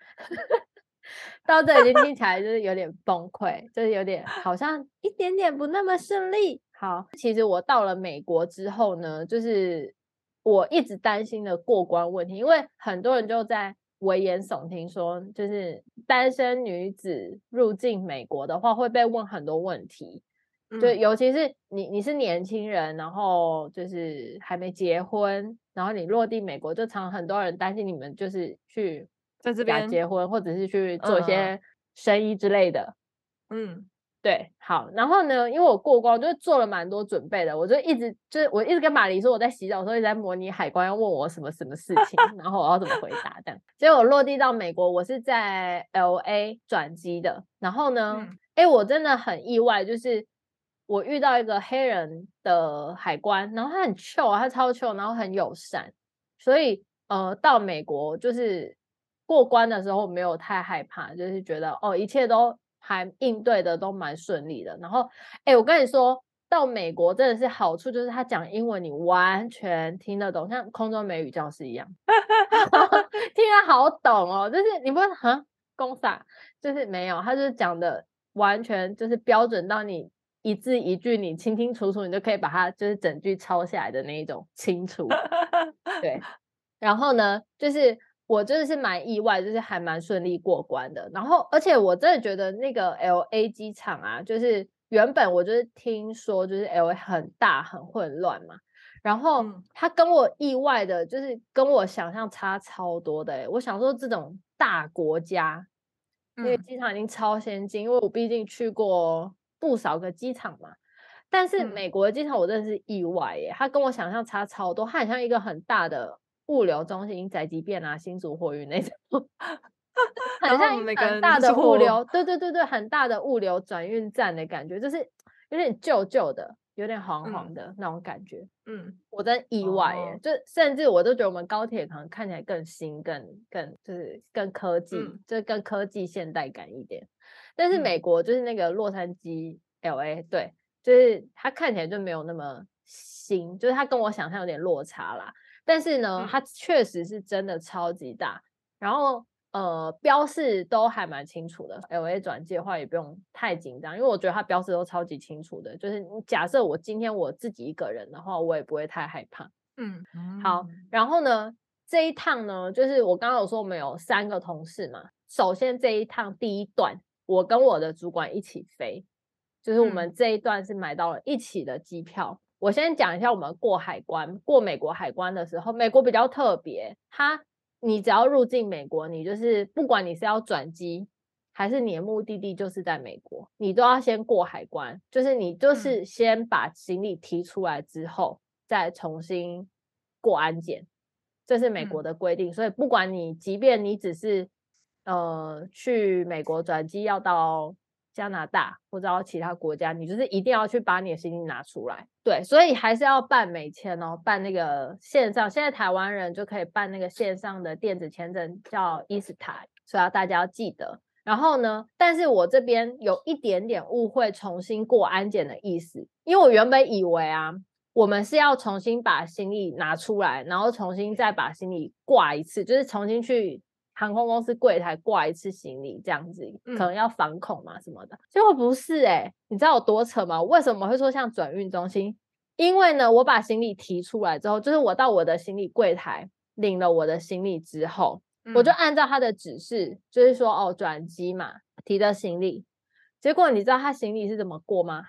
[SPEAKER 1] 到这已经听起来就是有点崩溃，就是有点好像一点点不那么顺利。好，其实我到了美国之后呢，就是我一直担心的过关问题，因为很多人就在危言耸听说，就是单身女子入境美国的话会被问很多问题，就尤其是你你是年轻人，然后就是还没结婚，然后你落地美国，就常很多人担心你们就是去。
[SPEAKER 2] 在这边
[SPEAKER 1] 结婚，或者是去做一些生意之类的。
[SPEAKER 2] 嗯。
[SPEAKER 1] 对，好，然后呢，因为我过关，我就做了蛮多准备的，我就一直就是我一直跟马黎说，我在洗澡的时候一直在模拟海关要问我什么什么事情，然后我要怎么回答这样。结果我落地到美国，我是在 LA 转机的，然后呢，哎、嗯，我真的很意外，就是我遇到一个黑人的海关，然后他很 chill，他超 chill，然后很友善，所以呃，到美国就是过关的时候没有太害怕，就是觉得哦，一切都。还应对的都蛮顺利的，然后，哎，我跟你说到美国真的是好处，就是他讲英文你完全听得懂，像空中美语教室一样，听得好懂哦。就是你不会很公傻，就是没有，他就是讲的完全就是标准到你一字一句你清清楚楚，你就可以把它就是整句抄下来的那一种清楚。对，然后呢，就是。我真的是蛮意外，就是还蛮顺利过关的。然后，而且我真的觉得那个 LA 机场啊，就是原本我就是听说就是 LA 很大很混乱嘛，然后他跟我意外的，就是跟我想象差超多的。我想说这种大国家，那个机场已经超先进，因为我毕竟去过不少个机场嘛。但是美国的机场我真的是意外耶，他跟我想象差超多，它很像一个很大的。物流中心、宅急便啊、新竹货运那种，很像很大的物流，对对对对，很大的物流转运站的感觉，就是有点旧旧的，有点黄黄的那种感觉。嗯，我真意外耶，哦、就甚至我都觉得我们高铁可能看起来更新、更更就是更科技，嗯、就是更科技现代感一点。但是美国就是那个洛杉矶 LA，对，就是它看起来就没有那么新，就是它跟我想象有点落差啦。但是呢，它确实是真的超级大，然后呃，标示都还蛮清楚的。LA 转机的话也不用太紧张，因为我觉得它标示都超级清楚的。就是假设我今天我自己一个人的话，我也不会太害怕。嗯，好。然后呢，这一趟呢，就是我刚刚有说我们有三个同事嘛。首先这一趟第一段，我跟我的主管一起飞，就是我们这一段是买到了一起的机票。我先讲一下，我们过海关，过美国海关的时候，美国比较特别，它你只要入境美国，你就是不管你是要转机，还是你的目的地就是在美国，你都要先过海关，就是你就是先把行李提出来之后，再重新过安检，这是美国的规定。所以不管你，即便你只是呃去美国转机要到。加拿大或者到其他国家，你就是一定要去把你的行李拿出来。对，所以还是要办美签哦，办那个线上。现在台湾人就可以办那个线上的电子签证，叫 e s t a 所以要大家要记得。然后呢，但是我这边有一点点误会，重新过安检的意思，因为我原本以为啊，我们是要重新把行李拿出来，然后重新再把行李挂一次，就是重新去。航空公司柜台挂一次行李这样子，可能要反恐嘛什么的，结果不是哎、欸，你知道有多扯吗？为什么会说像转运中心？因为呢，我把行李提出来之后，就是我到我的行李柜台领了我的行李之后，嗯、我就按照他的指示，就是说哦转机嘛，提的行李，结果你知道他行李是怎么过吗？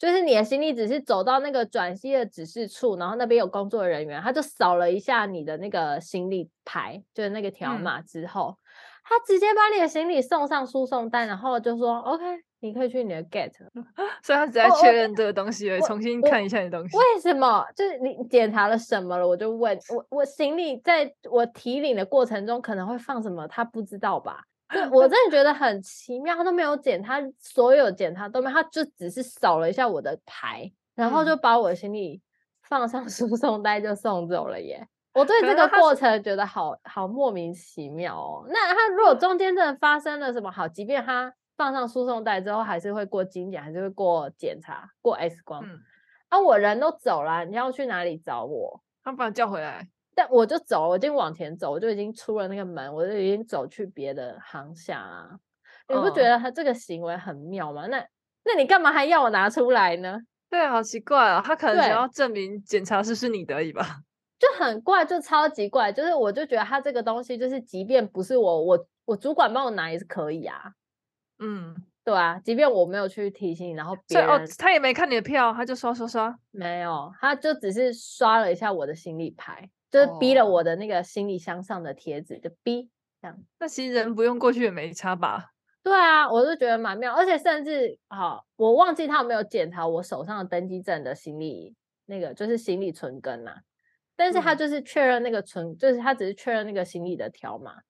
[SPEAKER 1] 就是你的行李只是走到那个转机的指示处，然后那边有工作人员，他就扫了一下你的那个行李牌，就是那个条码之后，嗯、他直接把你的行李送上输送带，然后就说 OK，你可以去你的 gate。
[SPEAKER 2] 所以他只在确认这个东西，我重新看一下你的东西。
[SPEAKER 1] 为什么？就是你检查了什么了？我就问我，我行李在我提领的过程中可能会放什么，他不知道吧？对，我真的觉得很奇妙，他都没有检，他所有检查都没有，他就只是扫了一下我的牌，然后就把我的行李放上 输送带就送走了耶。我对这个过程觉得好好莫名其妙哦。那他如果中间真的发生了什么好，即便他放上输送带之后，还是会过精检，还是会过检查，过 X 光。嗯、啊，我人都走了，你要去哪里找我？
[SPEAKER 2] 他把你叫回来。
[SPEAKER 1] 但我就走，我已经往前走，我就已经出了那个门，我就已经走去别的航厦啊。你不觉得他这个行为很妙吗？那那你干嘛还要我拿出来呢？
[SPEAKER 2] 对，好奇怪啊、哦！他可能想要证明检查是是你的而已吧？
[SPEAKER 1] 就很怪，就超级怪。就是我就觉得他这个东西，就是即便不是我，我我主管帮我拿也是可以啊。嗯，对啊，即便我没有去提醒，然后别人哦，
[SPEAKER 2] 他也没看你的票，他就刷刷刷，
[SPEAKER 1] 没有，他就只是刷了一下我的行李牌。就是逼了我的那个行李箱上的贴纸，就逼这样。
[SPEAKER 2] 那其实人不用过去也没差吧？
[SPEAKER 1] 对啊，我就觉得蛮妙，而且甚至好，我忘记他有没有检查我手上的登机证的行李，那个就是行李存根呐。但是他就是确认那个存，嗯、就是他只是确认那个行李的条码。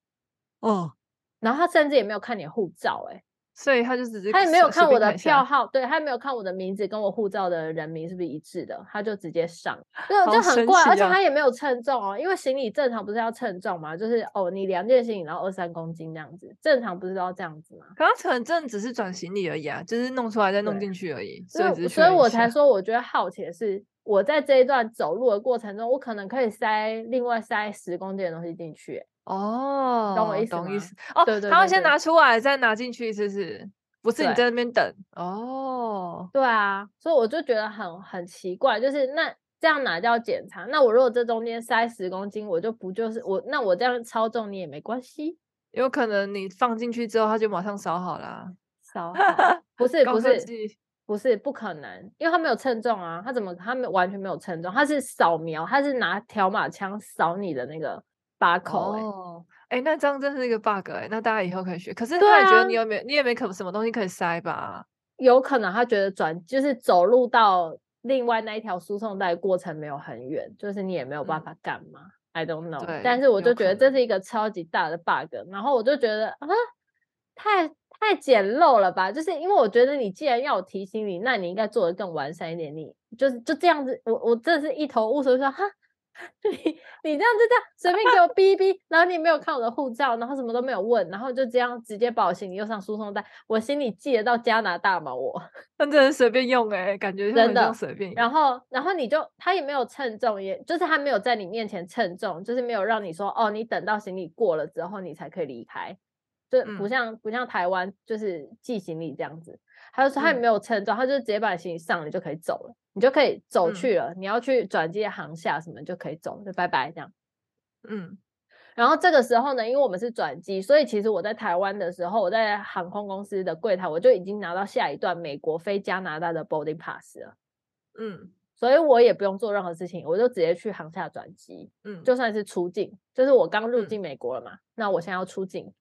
[SPEAKER 2] 哦，
[SPEAKER 1] 然后他甚至也没有看你护照、欸，哎。
[SPEAKER 2] 所以他就只是
[SPEAKER 1] 他也没有看我的票号，对，他也没有看我的名字跟我护照的人名是不是一致的，他就直接上，对就很怪，啊、而且他也没有称重哦，因为行李正常不是要称重吗？就是哦，你两件行李然后二三公斤这样子，正常不是都要这样子吗？
[SPEAKER 2] 可能可能真的只是转行李而已啊，就是弄出来再弄进去而已，所以
[SPEAKER 1] 所以我才说，我觉得好奇的是，我在这一段走路的过程中，我可能可以塞另外塞十公斤的东西进去，
[SPEAKER 2] 哦，
[SPEAKER 1] 懂我意思
[SPEAKER 2] 懂意思哦，对对，对，对，他要先拿出来再拿进去，是不是？不是你在那边等哦，
[SPEAKER 1] 对啊，所以我就觉得很很奇怪，就是那这样哪叫检查？那我如果这中间塞十公斤，我就不就是我那我这样超重你也没关系？
[SPEAKER 2] 有可能你放进去之后，它就马上烧好啦，
[SPEAKER 1] 烧好？不是 不是不是不可能，因为他没有称重啊，他怎么他没完全没有称重，他是扫描，他是拿条码枪扫你的那个把口、欸，哦。
[SPEAKER 2] 哎、欸，那这样真是一个 bug 哎、欸，那大家以后可以学。可是他也觉得你有没有，啊、你也没可什么东西可以塞吧？
[SPEAKER 1] 有可能他觉得转就是走路到另外那一条输送带过程没有很远，就是你也没有办法干嘛、嗯、？I don't know。但是我就觉得这是一个超级大的 bug，然后我就觉得啊，太太简陋了吧？就是因为我觉得你既然要我提醒你，那你应该做的更完善一点。你就是就这样子，我我真的是一头雾水，说哈。你你这样就这样随便给我逼一逼，然后你也没有看我的护照，然后什么都没有问，然后就这样直接把我行李又上输送带，我心里寄得到加拿大吗？我
[SPEAKER 2] 那真的随便用哎、欸，感觉 真的随便用。
[SPEAKER 1] 然后然后你就他也没有称重，也就是他没有在你面前称重，就是没有让你说哦，你等到行李过了之后你才可以离开，就不像、嗯、不像台湾就是寄行李这样子。他就说他也没有称重，嗯、他就直接把你行李上了，你就可以走了，你就可以走去了。嗯、你要去转机航下什么就可以走，就拜拜这样。
[SPEAKER 2] 嗯，
[SPEAKER 1] 然后这个时候呢，因为我们是转机，所以其实我在台湾的时候，我在航空公司的柜台，我就已经拿到下一段美国飞加拿大的 boarding pass 了。
[SPEAKER 2] 嗯，
[SPEAKER 1] 所以我也不用做任何事情，我就直接去航下转机。嗯，就算是出境，就是我刚入境美国了嘛，嗯、那我现在要出境。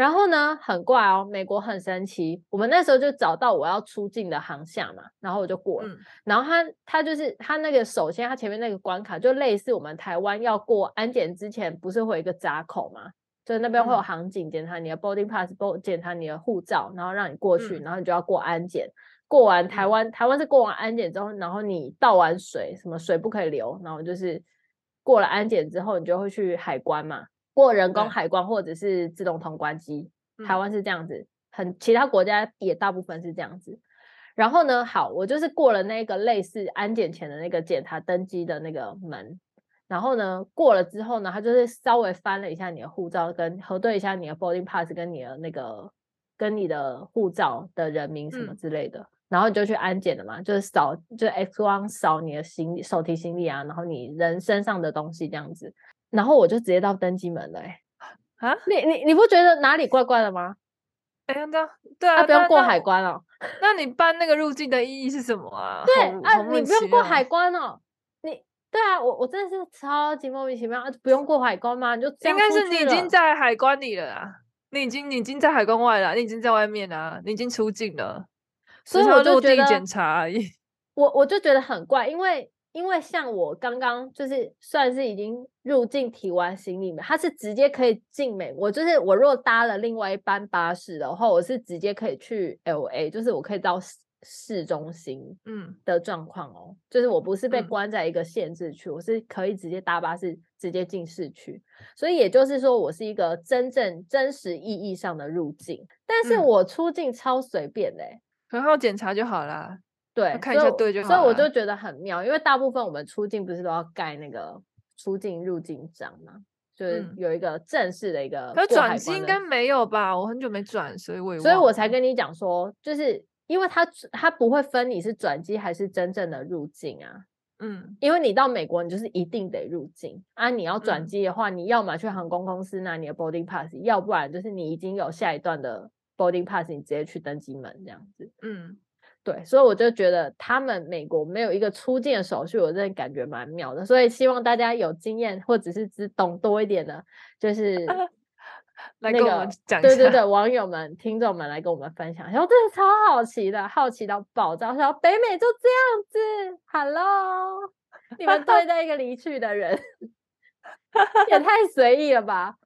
[SPEAKER 1] 然后呢，很怪哦，美国很神奇。我们那时候就找到我要出境的航厦嘛，然后我就过了。嗯、然后他他就是他那个首先他前面那个关卡就类似我们台湾要过安检之前不是会有一个闸口嘛，就是那边会有航警检查你的 boarding pass，检查你的护照，然后让你过去，然后你就要过安检。嗯、过完台湾台湾是过完安检之后，然后你倒完水，什么水不可以流，然后就是过了安检之后，你就会去海关嘛。过人工海关或者是自动通关机，嗯、台湾是这样子，很其他国家也大部分是这样子。然后呢，好，我就是过了那个类似安检前的那个检查登机的那个门，然后呢，过了之后呢，他就是稍微翻了一下你的护照，跟核对一下你的 boarding pass 跟你的那个跟你的护照的人名什么之类的，嗯、然后你就去安检了嘛，就是扫就 X 光扫你的行李手提行李啊，然后你人身上的东西这样子。然后我就直接到登机门了，哎，啊，你你你不觉得哪里怪怪的吗？
[SPEAKER 2] 哎呀，这对啊，
[SPEAKER 1] 他不用过海关哦。
[SPEAKER 2] 那你办那个入境的意义是什么啊？
[SPEAKER 1] 对啊，你不用过海关哦。你对啊，我我真的是超级莫名其妙，不用过海关吗？你就应
[SPEAKER 2] 该是你已经在海关里了啦，你已经你已经在海关外了，你已经在外面了，你已经出境了，
[SPEAKER 1] 所以我就觉得
[SPEAKER 2] 检查而已。
[SPEAKER 1] 我我就觉得很怪，因为。因为像我刚刚就是算是已经入境提完行李嘛，他是直接可以进美国。就是我若搭了另外一班巴士的话，我是直接可以去 LA，就是我可以到市中心嗯的状况哦。嗯、就是我不是被关在一个限制区，嗯、我是可以直接搭巴士直接进市区。所以也就是说，我是一个真正真实意义上的入境，但是我出境超随便的、欸，
[SPEAKER 2] 很好检查就好啦。
[SPEAKER 1] 对，看一下对就好，所以我就觉得很妙，因为大部分我们出境不是都要盖那个出境入境章嘛，就是有一个正式的一个。
[SPEAKER 2] 可转机应该没有吧？我很久没转，所以我也
[SPEAKER 1] 所以我才跟你讲说，就是因为他他不会分你是转机还是真正的入境啊。
[SPEAKER 2] 嗯，
[SPEAKER 1] 因为你到美国，你就是一定得入境啊。你要转机的话，嗯、你要么去航空公司拿你的 boarding pass，要不然就是你已经有下一段的 boarding pass，你直接去登机门这样子。
[SPEAKER 2] 嗯。
[SPEAKER 1] 对，所以我就觉得他们美国没有一个出境的手续，我真的感觉蛮妙的。所以希望大家有经验或者是只懂多一点的，就是
[SPEAKER 2] 来跟我们讲，
[SPEAKER 1] 对对对，网友们、听众们来跟我们分享，然后真的超好奇的，好奇到爆炸，说北美就这样子，Hello，你们对 待一个离去的人，也太随意了吧？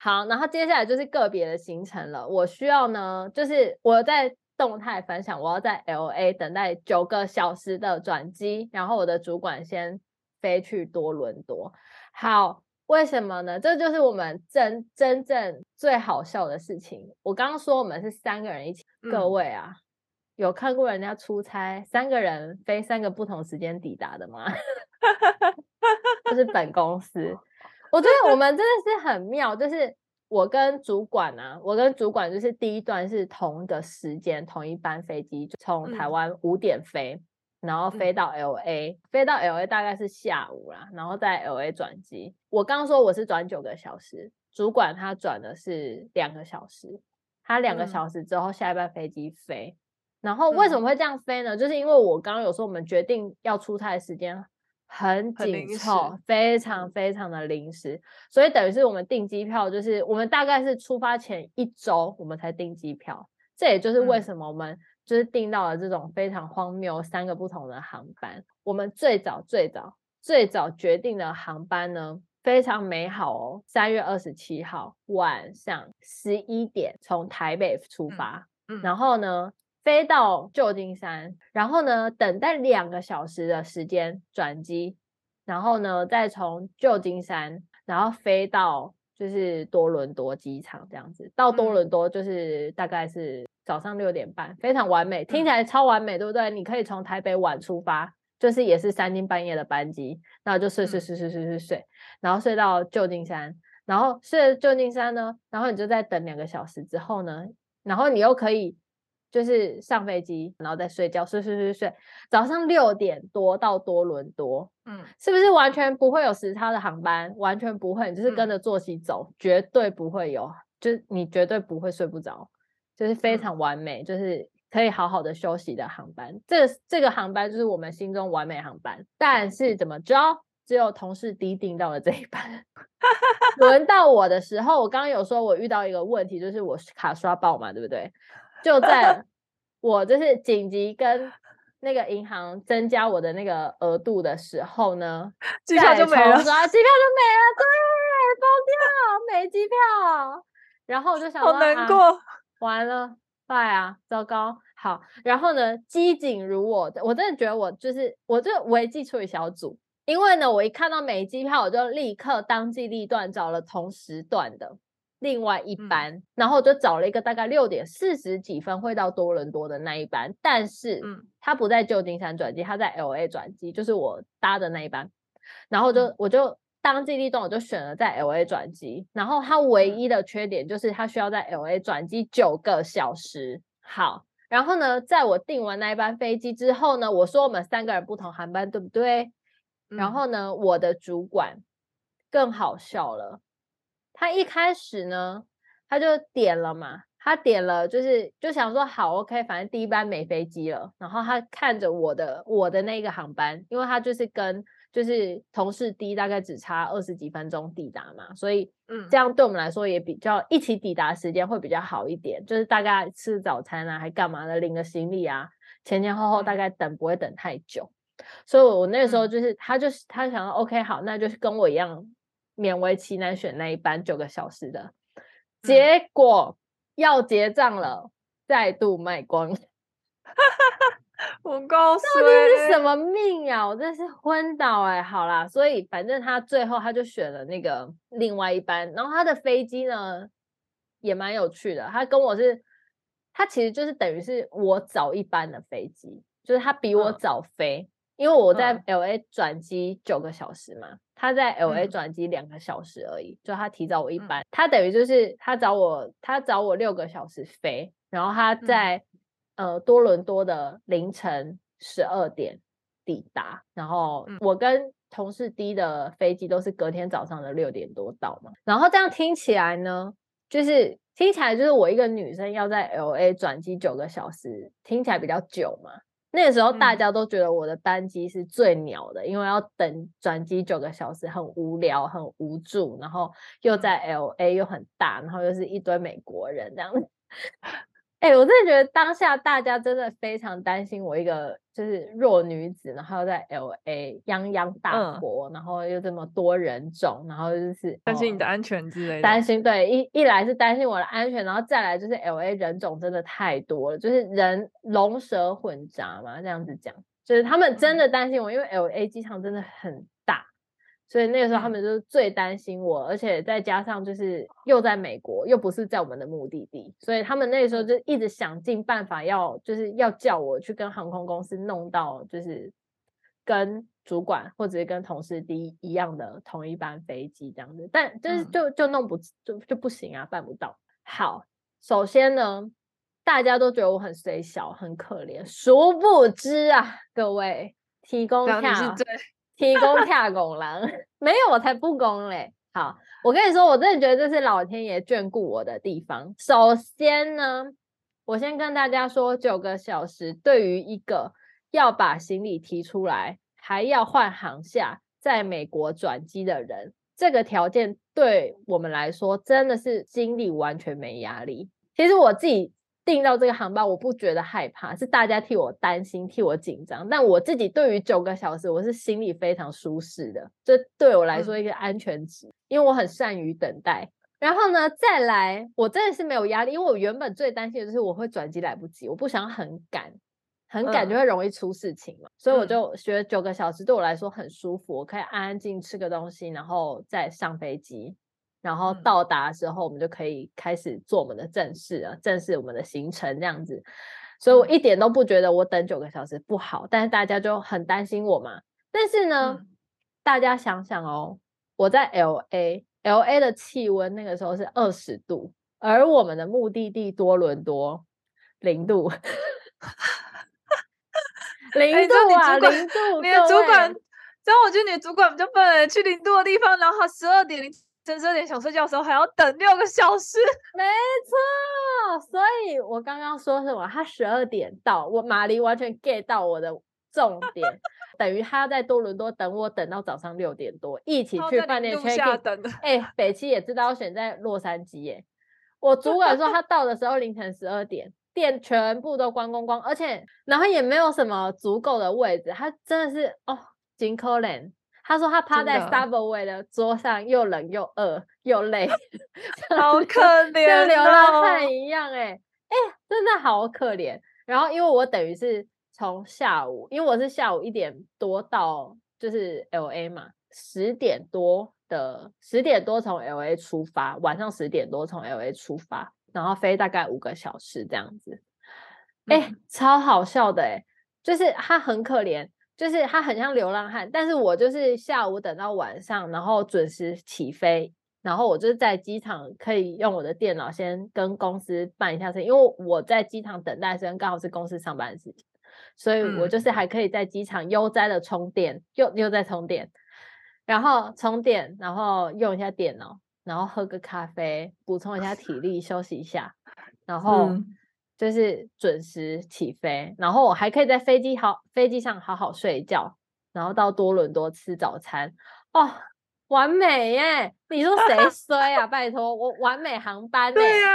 [SPEAKER 1] 好，然后接下来就是个别的行程了，我需要呢，就是我在动态分享，我要在 LA 等待九个小时的转机，然后我的主管先飞去多伦多，好。为什么呢？这就是我们真真正最好笑的事情。我刚刚说我们是三个人一起，嗯、各位啊，有看过人家出差三个人飞三个不同时间抵达的吗？就是本公司，我觉得我们真的是很妙，就是我跟主管啊，我跟主管就是第一段是同一个时间，同一班飞机，从台湾五点飞。嗯然后飞到 LA，、嗯、飞到 LA 大概是下午啦，然后在 LA 转机。我刚刚说我是转九个小时，主管他转的是两个小时，他两个小时之后下一班飞机飞。嗯、然后为什么会这样飞呢？就是因为我刚刚有说我们决定要出差的时间很紧凑，非常非常的临时，所以等于是我们订机票，就是我们大概是出发前一周我们才订机票。这也就是为什么我们、嗯。就是订到了这种非常荒谬三个不同的航班。我们最早最早最早决定的航班呢，非常美好哦。三月二十七号晚上十一点从台北出发，然后呢飞到旧金山，然后呢等待两个小时的时间转机，然后呢再从旧金山然后飞到就是多伦多机场这样子。到多伦多就是大概是。早上六点半，非常完美，听起来超完美，对不对？你可以从台北晚出发，就是也是三更半夜的班机，然后就睡睡睡睡睡睡睡，然后睡到旧金山，然后睡了旧金山呢，然后你就再等两个小时之后呢，然后你又可以就是上飞机，然后再睡觉，睡睡睡睡，早上六点多到多伦多，嗯，是不是完全不会有时差的航班？完全不会，你就是跟着作息走，绝对不会有，就是你绝对不会睡不着。就是非常完美，嗯、就是可以好好的休息的航班。这个这个航班就是我们心中完美航班。但是怎么着，只有同事低订到了这一班。轮到我的时候，我刚刚有说我遇到一个问题，就是我卡刷爆嘛，对不对？就在我就是紧急跟那个银行增加我的那个额度的时候呢，
[SPEAKER 2] 机票就没了，机票就
[SPEAKER 1] 没了，对，疯掉，没机票。然后我就想，
[SPEAKER 2] 好难过。啊
[SPEAKER 1] 完了，坏啊，糟糕。好，然后呢，机警如我，我真的觉得我就是我这危机处理小组，因为呢，我一看到没机票，我就立刻当机立断找了同时段的另外一班，嗯、然后我就找了一个大概六点四十几分会到多伦多的那一班，但是，嗯，他不在旧金山转机，他在 LA 转机，就是我搭的那一班，然后就、嗯、我就。当机立断，我就选了在 LA 转机，然后它唯一的缺点就是它需要在 LA 转机九个小时。好，然后呢，在我订完那一班飞机之后呢，我说我们三个人不同航班，对不对？嗯、然后呢，我的主管更好笑了，他一开始呢，他就点了嘛，他点了就是就想说好，OK，反正第一班没飞机了，然后他看着我的我的那个航班，因为他就是跟。就是同事 D 大概只差二十几分钟抵达嘛，所以嗯，这样对我们来说也比较一起抵达时间会比较好一点。就是大概吃早餐啊，还干嘛的，领个行李啊，前前后后大概等不会等太久。所以我那个时候就是，他就是他想说 OK 好，那就是跟我一样勉为其难选那一班九个小时的，结果要结账了，再度卖光。
[SPEAKER 2] 我告诉你，
[SPEAKER 1] 这是什么命呀？我真是昏倒哎！好啦，所以反正他最后他就选了那个另外一班，然后他的飞机呢也蛮有趣的。他跟我是，他其实就是等于是我早一班的飞机，就是他比我早飞，嗯、因为我在 LA 转机九个小时嘛，嗯、他在 LA 转机两个小时而已，嗯、就他提早我一班，嗯、他等于就是他找我，他找我六个小时飞，然后他在。嗯呃，多伦多的凌晨十二点抵达，然后我跟同事 D 的飞机都是隔天早上的六点多到嘛。然后这样听起来呢，就是听起来就是我一个女生要在 LA 转机九个小时，听起来比较久嘛。那个时候大家都觉得我的班机是最鸟的，嗯、因为要等转机九个小时，很无聊，很无助，然后又在 LA 又很大，然后又是一堆美国人这样子。哎、欸，我真的觉得当下大家真的非常担心我一个就是弱女子，然后又在 LA 泱泱大国，嗯、然后又这么多人种，然后就是
[SPEAKER 2] 担心你的安全之类的。
[SPEAKER 1] 担心对，一一来是担心我的安全，然后再来就是 LA 人种真的太多了，就是人龙蛇混杂嘛，这样子讲，就是他们真的担心我，嗯、因为 LA 机场真的很。所以那个时候他们就是最担心我，而且再加上就是又在美国，又不是在我们的目的地，所以他们那个时候就一直想尽办法要就是要叫我去跟航空公司弄到就是跟主管或者是跟同事第一样的同一班飞机这样子，但就是就就弄不就就不行啊，办不到。好，首先呢，大家都觉得我很衰小很可怜，殊不知啊，各位提供票。提供跳拱狼，没有我才不攻嘞！好，我跟你说，我真的觉得这是老天爷眷顾我的地方。首先呢，我先跟大家说，九个小时对于一个要把行李提出来，还要换航厦，在美国转机的人，这个条件对我们来说真的是心里完全没压力。其实我自己。订到这个航班，我不觉得害怕，是大家替我担心、替我紧张。但我自己对于九个小时，我是心里非常舒适的，这对我来说一个安全值，嗯、因为我很善于等待。然后呢，再来，我真的是没有压力，因为我原本最担心的就是我会转机来不及，我不想很赶，很赶就会容易出事情嘛。嗯、所以我就觉得九个小时对我来说很舒服，我可以安安静静吃个东西，然后再上飞机。然后到达的时候，我们就可以开始做我们的正事了，正式我们的行程这样子。所以我一点都不觉得我等九个小时不好，但是大家就很担心我嘛。但是呢，嗯、大家想想哦，我在 LA，LA 的气温那个时候是二十度，而我们的目的地多伦多零度，零度啊，零度。你的主管，然后我觉得你的主管比较笨，去零度的地方，然后十二点。甚至有点想睡觉的时候还要等六个小时，没错。所以我刚刚说什么？他十二点到，我马黎完全 get 到我的重点，等于他在多伦多等我，等到早上六点多，一起去饭店 check in。哎，北七也知道选在洛杉矶耶。我主管说他到的时候凌晨十二点，店全部都关光光，而且然后也没有什么足够的位置，他真的是哦，真可怜。他说他趴在 Subway 的桌上，又冷又饿又累，好可怜，像流浪汉一样、欸。哎、欸、哎，真的好可怜。然后因为我等于是从下午，因为我是下午一点多到，就是 LA 嘛，十点多的十点多从 LA 出发，晚上十点多从 LA 出发，然后飞大概五个小时这样子。哎、超好笑的哎、欸，就是他很可怜。就是他很像流浪汉，但是我就是下午等到晚上，然后准时起飞，然后我就是在机场可以用我的电脑先跟公司办一下事，因为我在机场等待时间刚好是公司上班的时间，所以我就是还可以在机场悠哉的充电，又又在充电，然后充电，然后用一下电脑，然后喝个咖啡，补充一下体力，休息一下，然后。嗯就是准时起飞，然后我还可以在飞机好飞机上好好睡一觉，然后到多伦多吃早餐哦。完美耶！你说谁衰啊？拜托，我完美航班。对啊，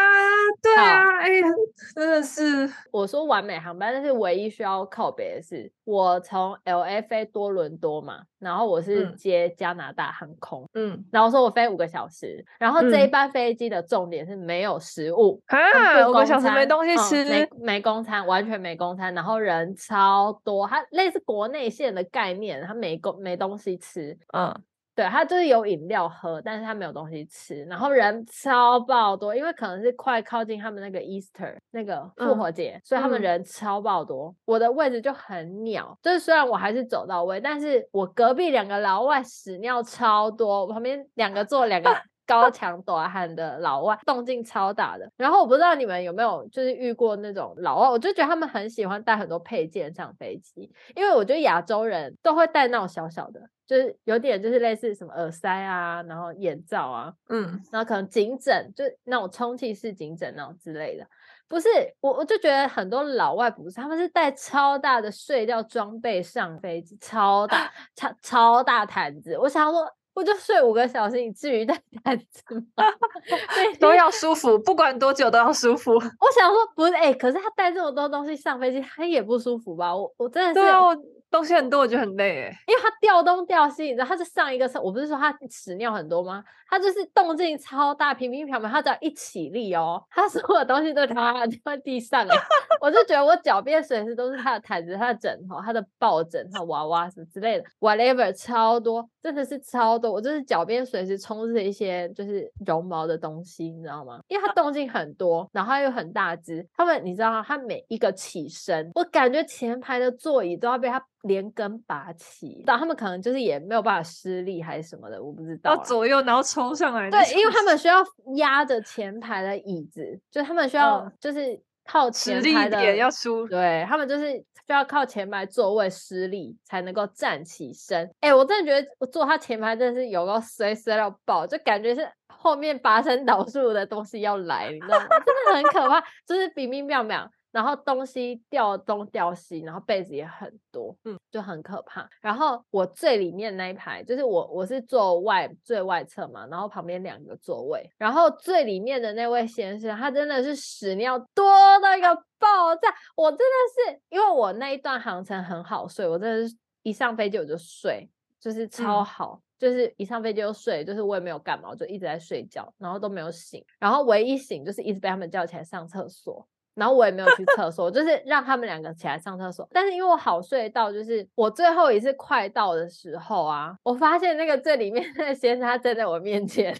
[SPEAKER 1] 对啊，哎呀，真的是。我说完美航班，但是唯一需要靠北的是，我从 LA 飞多伦多嘛，然后我是接加拿大航空，嗯，然后说我飞五个小时，然后这一班飞机的重点是没有食物，啊，五个小时没东西吃，没没公餐，完全没公餐，然后人超多，它类似国内线的概念，它没公没东西吃，嗯。对，他就是有饮料喝，但是他没有东西吃，然后人超爆多，因为可能是快靠近他们那个 Easter 那个复活节，嗯、所以他们人超爆多。嗯、我的位置就很鸟，就是虽然我还是走到位，但是我隔壁两个老外屎尿超多，我旁边两个坐两个 高强短汉的老外，动静超大的。然后我不知道你们有没有就是遇过那种老外，我就觉得他们很喜欢带很多配件上飞机，因为我觉得亚洲人都会带那种小小的。就是有点就是类似什么耳塞啊，然后眼罩啊，嗯，然后可能颈枕，就那种充气式颈枕那种之类的。不是我，我就觉得很多老外不是，他们是带超大的睡觉装备上飞机，超大 超超大毯子。我想说，我就睡五个小时，你至于带 毯子吗？对，
[SPEAKER 2] 都要舒服，不管多久都要舒服。
[SPEAKER 1] 我想说，不是哎、欸，可是他带这么多东西上飞机，他也不舒服吧？我我真的是。
[SPEAKER 2] 对啊我东西很多，我觉得很累哎，
[SPEAKER 1] 因为他掉东掉西，你知道，他是上一个车，我不是说他屎尿很多吗？他就是动静超大，平平飘飘，他只要一起立哦，他所有东西都他掉在地上了，我就觉得我脚边随时都是他的毯子、他的枕头、他的抱枕、他的娃娃什么之类的，whatever，超多，真的是超多，我就是脚边随时充斥一些就是绒毛的东西，你知道吗？因为它动静很多，然后他又很大只，他们你知道吗？他每一个起身，我感觉前排的座椅都要被它。连根拔起，但他们可能就是也没有办法施力还是什么的，我不知道。
[SPEAKER 2] 要左右，然后冲上来。
[SPEAKER 1] 对，因为他们需要压着前排的椅子，就他们需要就是靠前排的，
[SPEAKER 2] 点要输。
[SPEAKER 1] 对，他们就是需要靠前排座位施力才能够站起身。哎、欸，我真的觉得我坐他前排真的是有个衰衰到爆，就感觉是后面拔山 倒树的东西要来，你知道吗？真的很可怕，就是冰冰妙妙。然后东西掉东掉西，然后被子也很多，嗯，就很可怕。然后我最里面那一排，就是我我是坐外最外侧嘛，然后旁边两个座位，然后最里面的那位先生，他真的是屎尿多到一个爆炸。我真的是因为我那一段航程很好睡，我真的是一上飞机我就睡，就是超好，嗯、就是一上飞机就睡，就是我也没有干嘛，我就一直在睡觉，然后都没有醒，然后唯一醒就是一直被他们叫起来上厕所。然后我也没有去厕所，就是让他们两个起来上厕所。但是因为我好睡到，就是我最后一次快到的时候啊，我发现那个最里面那个先生他站在我面前，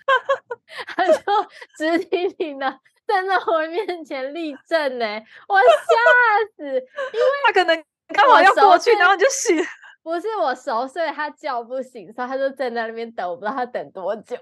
[SPEAKER 1] 他就直挺挺的站在我面前立正呢，我吓死，因为
[SPEAKER 2] 他可能刚好要过去，然后就醒。
[SPEAKER 1] 不是我熟睡，他叫不醒，所以他就站在那边等，我不知道他等多久。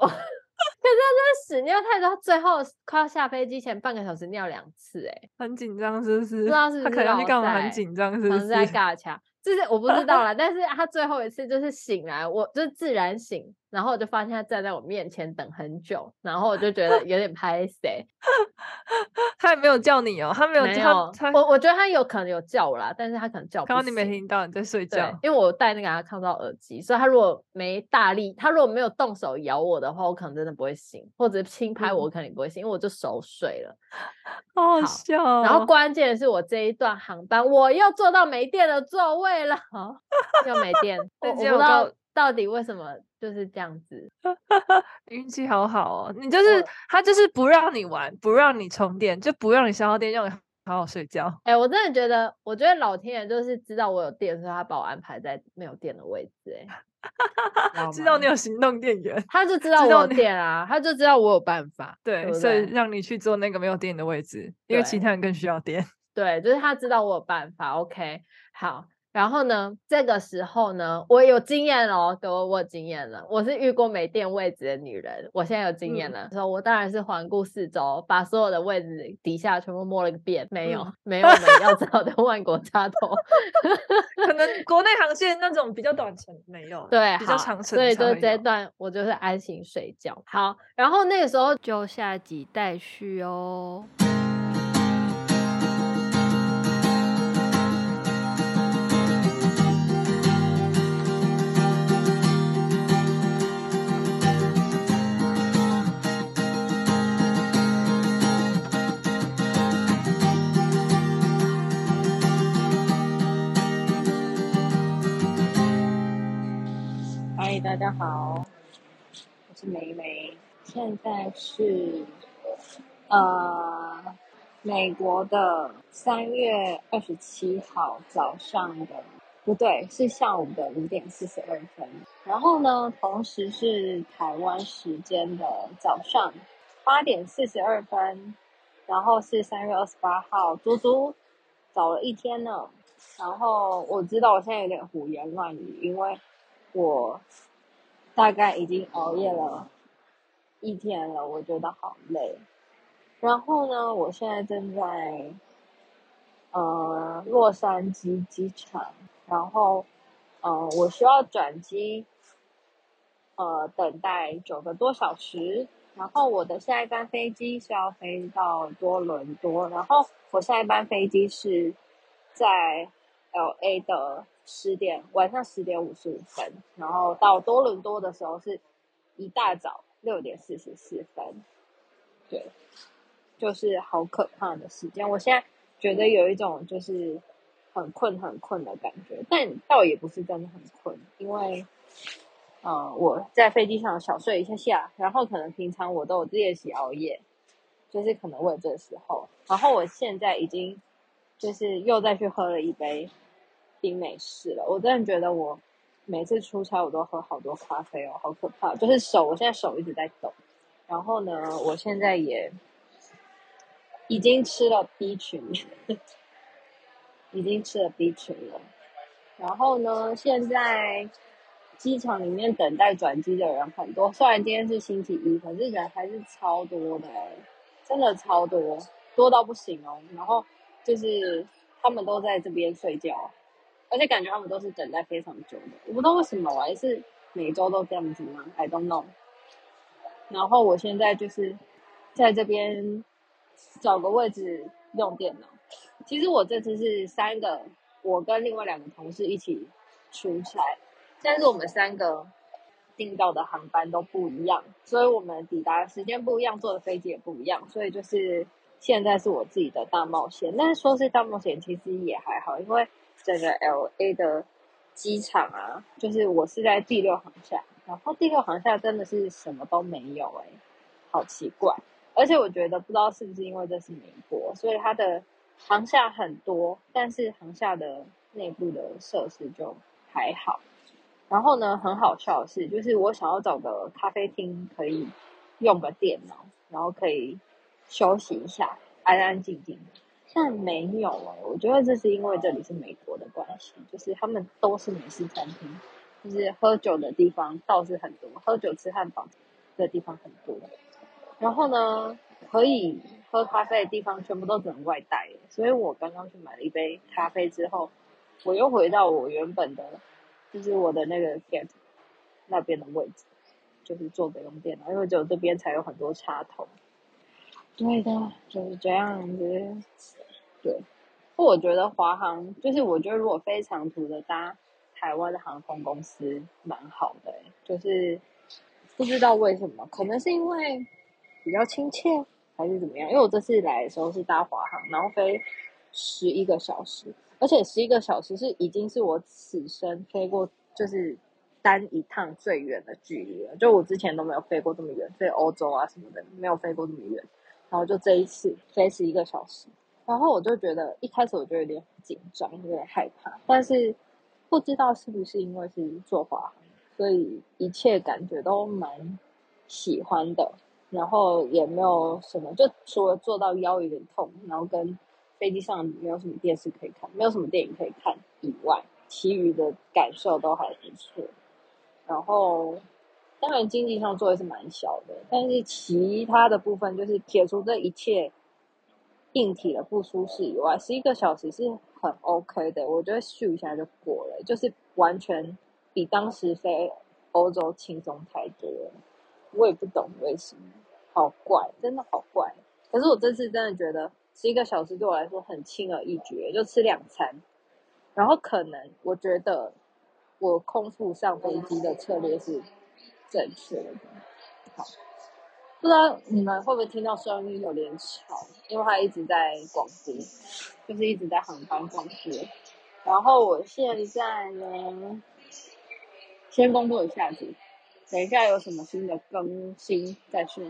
[SPEAKER 1] 可是他真的屎尿太多，最后快要下飞机前半个小时尿两次，哎，
[SPEAKER 2] 很紧张是不是？不知
[SPEAKER 1] 道是不是
[SPEAKER 2] 他可能干嘛很紧张，是不是？
[SPEAKER 1] 在尬掐，就是我不知道啦。但是他最后一次就是醒来，我就自然醒。然后我就发现他站在我面前等很久，然后我就觉得有点拍谁。
[SPEAKER 2] 他也没有叫你哦，他没有叫他。
[SPEAKER 1] 我我觉得他有可能有叫我啦，但是他可能叫不。
[SPEAKER 2] 刚刚你没听到你在睡觉，
[SPEAKER 1] 因为我戴那个阿康照耳机，所以他如果没大力，他如果没有动手咬我的话，我可能真的不会醒，或者轻拍我，我肯定不会醒，嗯、因为我就熟睡了。
[SPEAKER 2] 好好笑、哦。
[SPEAKER 1] 然后关键是我这一段航班我又坐到没电的座位了，又没电，我，我不知道到底为什么。就是这样子，
[SPEAKER 2] 运气好好哦。你就是他，就是不让你玩，不让你充电，就不让你消耗电，让你好好睡觉。
[SPEAKER 1] 哎、欸，我真的觉得，我觉得老天爷就是知道我有电，所以他把我安排在没有电的位置。哎，
[SPEAKER 2] 知道你有行动电源，
[SPEAKER 1] 他就知道我有电啊，他就知道我有办法。对，
[SPEAKER 2] 所以让你去做那个没有电的位置，因为其他人更需要电。
[SPEAKER 1] 对，就是他知道我有办法。OK，好。然后呢，这个时候呢，我有经验哦，各位，我有经验了。我是遇过没电位置的女人，我现在有经验了。所以、嗯、我当然是环顾四周，把所有的位置底下全部摸了个遍，没有，嗯、没有我们要找的 万国插头。
[SPEAKER 2] 可能国内航线那种比较短程没有，
[SPEAKER 1] 对，
[SPEAKER 2] 比较长程。
[SPEAKER 1] 所以就这一段我就是安心睡觉。好，然后那个时候就下集待续哦。大家好，我是梅梅，现在是呃美国的三月二十七号早上的，不对，是下午的五点四十二分。然后呢，同时是台湾时间的早上八点四十二分。然后是三月二十八号，足足早了一天呢。然后我知道我现在有点胡言乱语，因为我。大概已经熬夜了一天了，我觉得好累。然后呢，我现在正在呃洛杉矶机场，然后呃我需要转机，呃等待九个多小时。
[SPEAKER 3] 然后我的下一班飞机是要飞到多伦多，然后我下一班飞机是在 LA 的十点晚上十点五十五分，然后到多伦多的时候是一大早六点四十四分，对，就是好可怕的时间。我现在觉得有一种就是很困很困的感觉，但倒也不是真的很困，因为。嗯，我在飞机上小睡一下下，然后可能平常我都有练习熬夜，就是可能为了这时候。然后我现在已经就是又再去喝了一杯冰美式了。我真的觉得我每次出差我都喝好多咖啡哦，好可怕！就是手，我现在手一直在抖。然后呢，我现在也已经吃了 B 群，已经吃了 B 群了。然后呢，现在。机场里面等待转机的人很多，虽然今天是星期一，可是人还是超多的，真的超多，多到不行哦。然后就是他们都在这边睡觉，而且感觉他们都是等待非常久的。我不知道为什么，我还是每周都这样子吗？I don't know。然后我现在就是在这边找个位置用电脑。其实我这次是三个，我跟另外两个同事一起出差。但是我们三个订到的航班都不一样，所以我们抵达时间不一样，坐的飞机也不一样，所以就是现在是我自己的大冒险。但是说是大冒险，其实也还好，因为整个 LA 的机场啊，就是我是在第六航厦，然后第六航厦真的是什么都没有哎、好奇怪。而且我觉得不知道是不是因为这是美国，所以它的航厦很多，但是航厦的内部的设施就还好。然后呢，很好笑的是，就是我想要找个咖啡厅，可以用个电脑，然后可以休息一下，安安静静的。但没有哎，我觉得这是因为这里是美国的关系，就是他们都是美式餐厅，就是喝酒的地方倒是很多，喝酒吃汉堡的地方很多。然后呢，可以喝咖啡的地方全部都只能外带，所以我刚刚去买了一杯咖啡之后，我又回到我原本的。就是我的那个 gate 那边的位置，就是坐着用电脑，因为只有这边才有很多插头。对的，就是这样子。对，不，我觉得华航就是我觉得如果飞长途的搭台湾的航空公司蛮好的，就是不知道为什么，可能是因为比较亲切，还是怎么样？因为我这次来的时候是搭华航，然后飞十一个小时。而且十一个小时是已经是我此生飞过就是单一趟最远的距离了，就我之前都没有飞过这么远，飞欧洲啊什么的没有飞过这么远，然后就这一次飞十一个小时，然后我就觉得一开始我就有点紧张，有点害怕，但是不知道是不是因为是坐华航，所以一切感觉都蛮喜欢的，然后也没有什么，就除了坐到腰有点痛，然后跟。飞机上没有什么电视可以看，没有什么电影可以看以外，其余的感受都还不错。然后，当然经济上做的是蛮小的，但是其他的部分就是撇除这一切硬体的不舒适以外，十一个小时是很 OK 的。我觉得咻一下就过了，就是完全比当时飞欧洲轻松太多了。我也不懂为什么，好怪，真的好怪。可是我这次真的觉得。十一个小时对我来说很轻而易举，就吃两餐。然后可能我觉得我空腹上飞机的策略是正确的。好，不知道你们会不会听到声音有点吵，因为他一直在广播，就是一直在航班广播。然后我现在呢，先公布一下子，等一下有什么新的更新再说。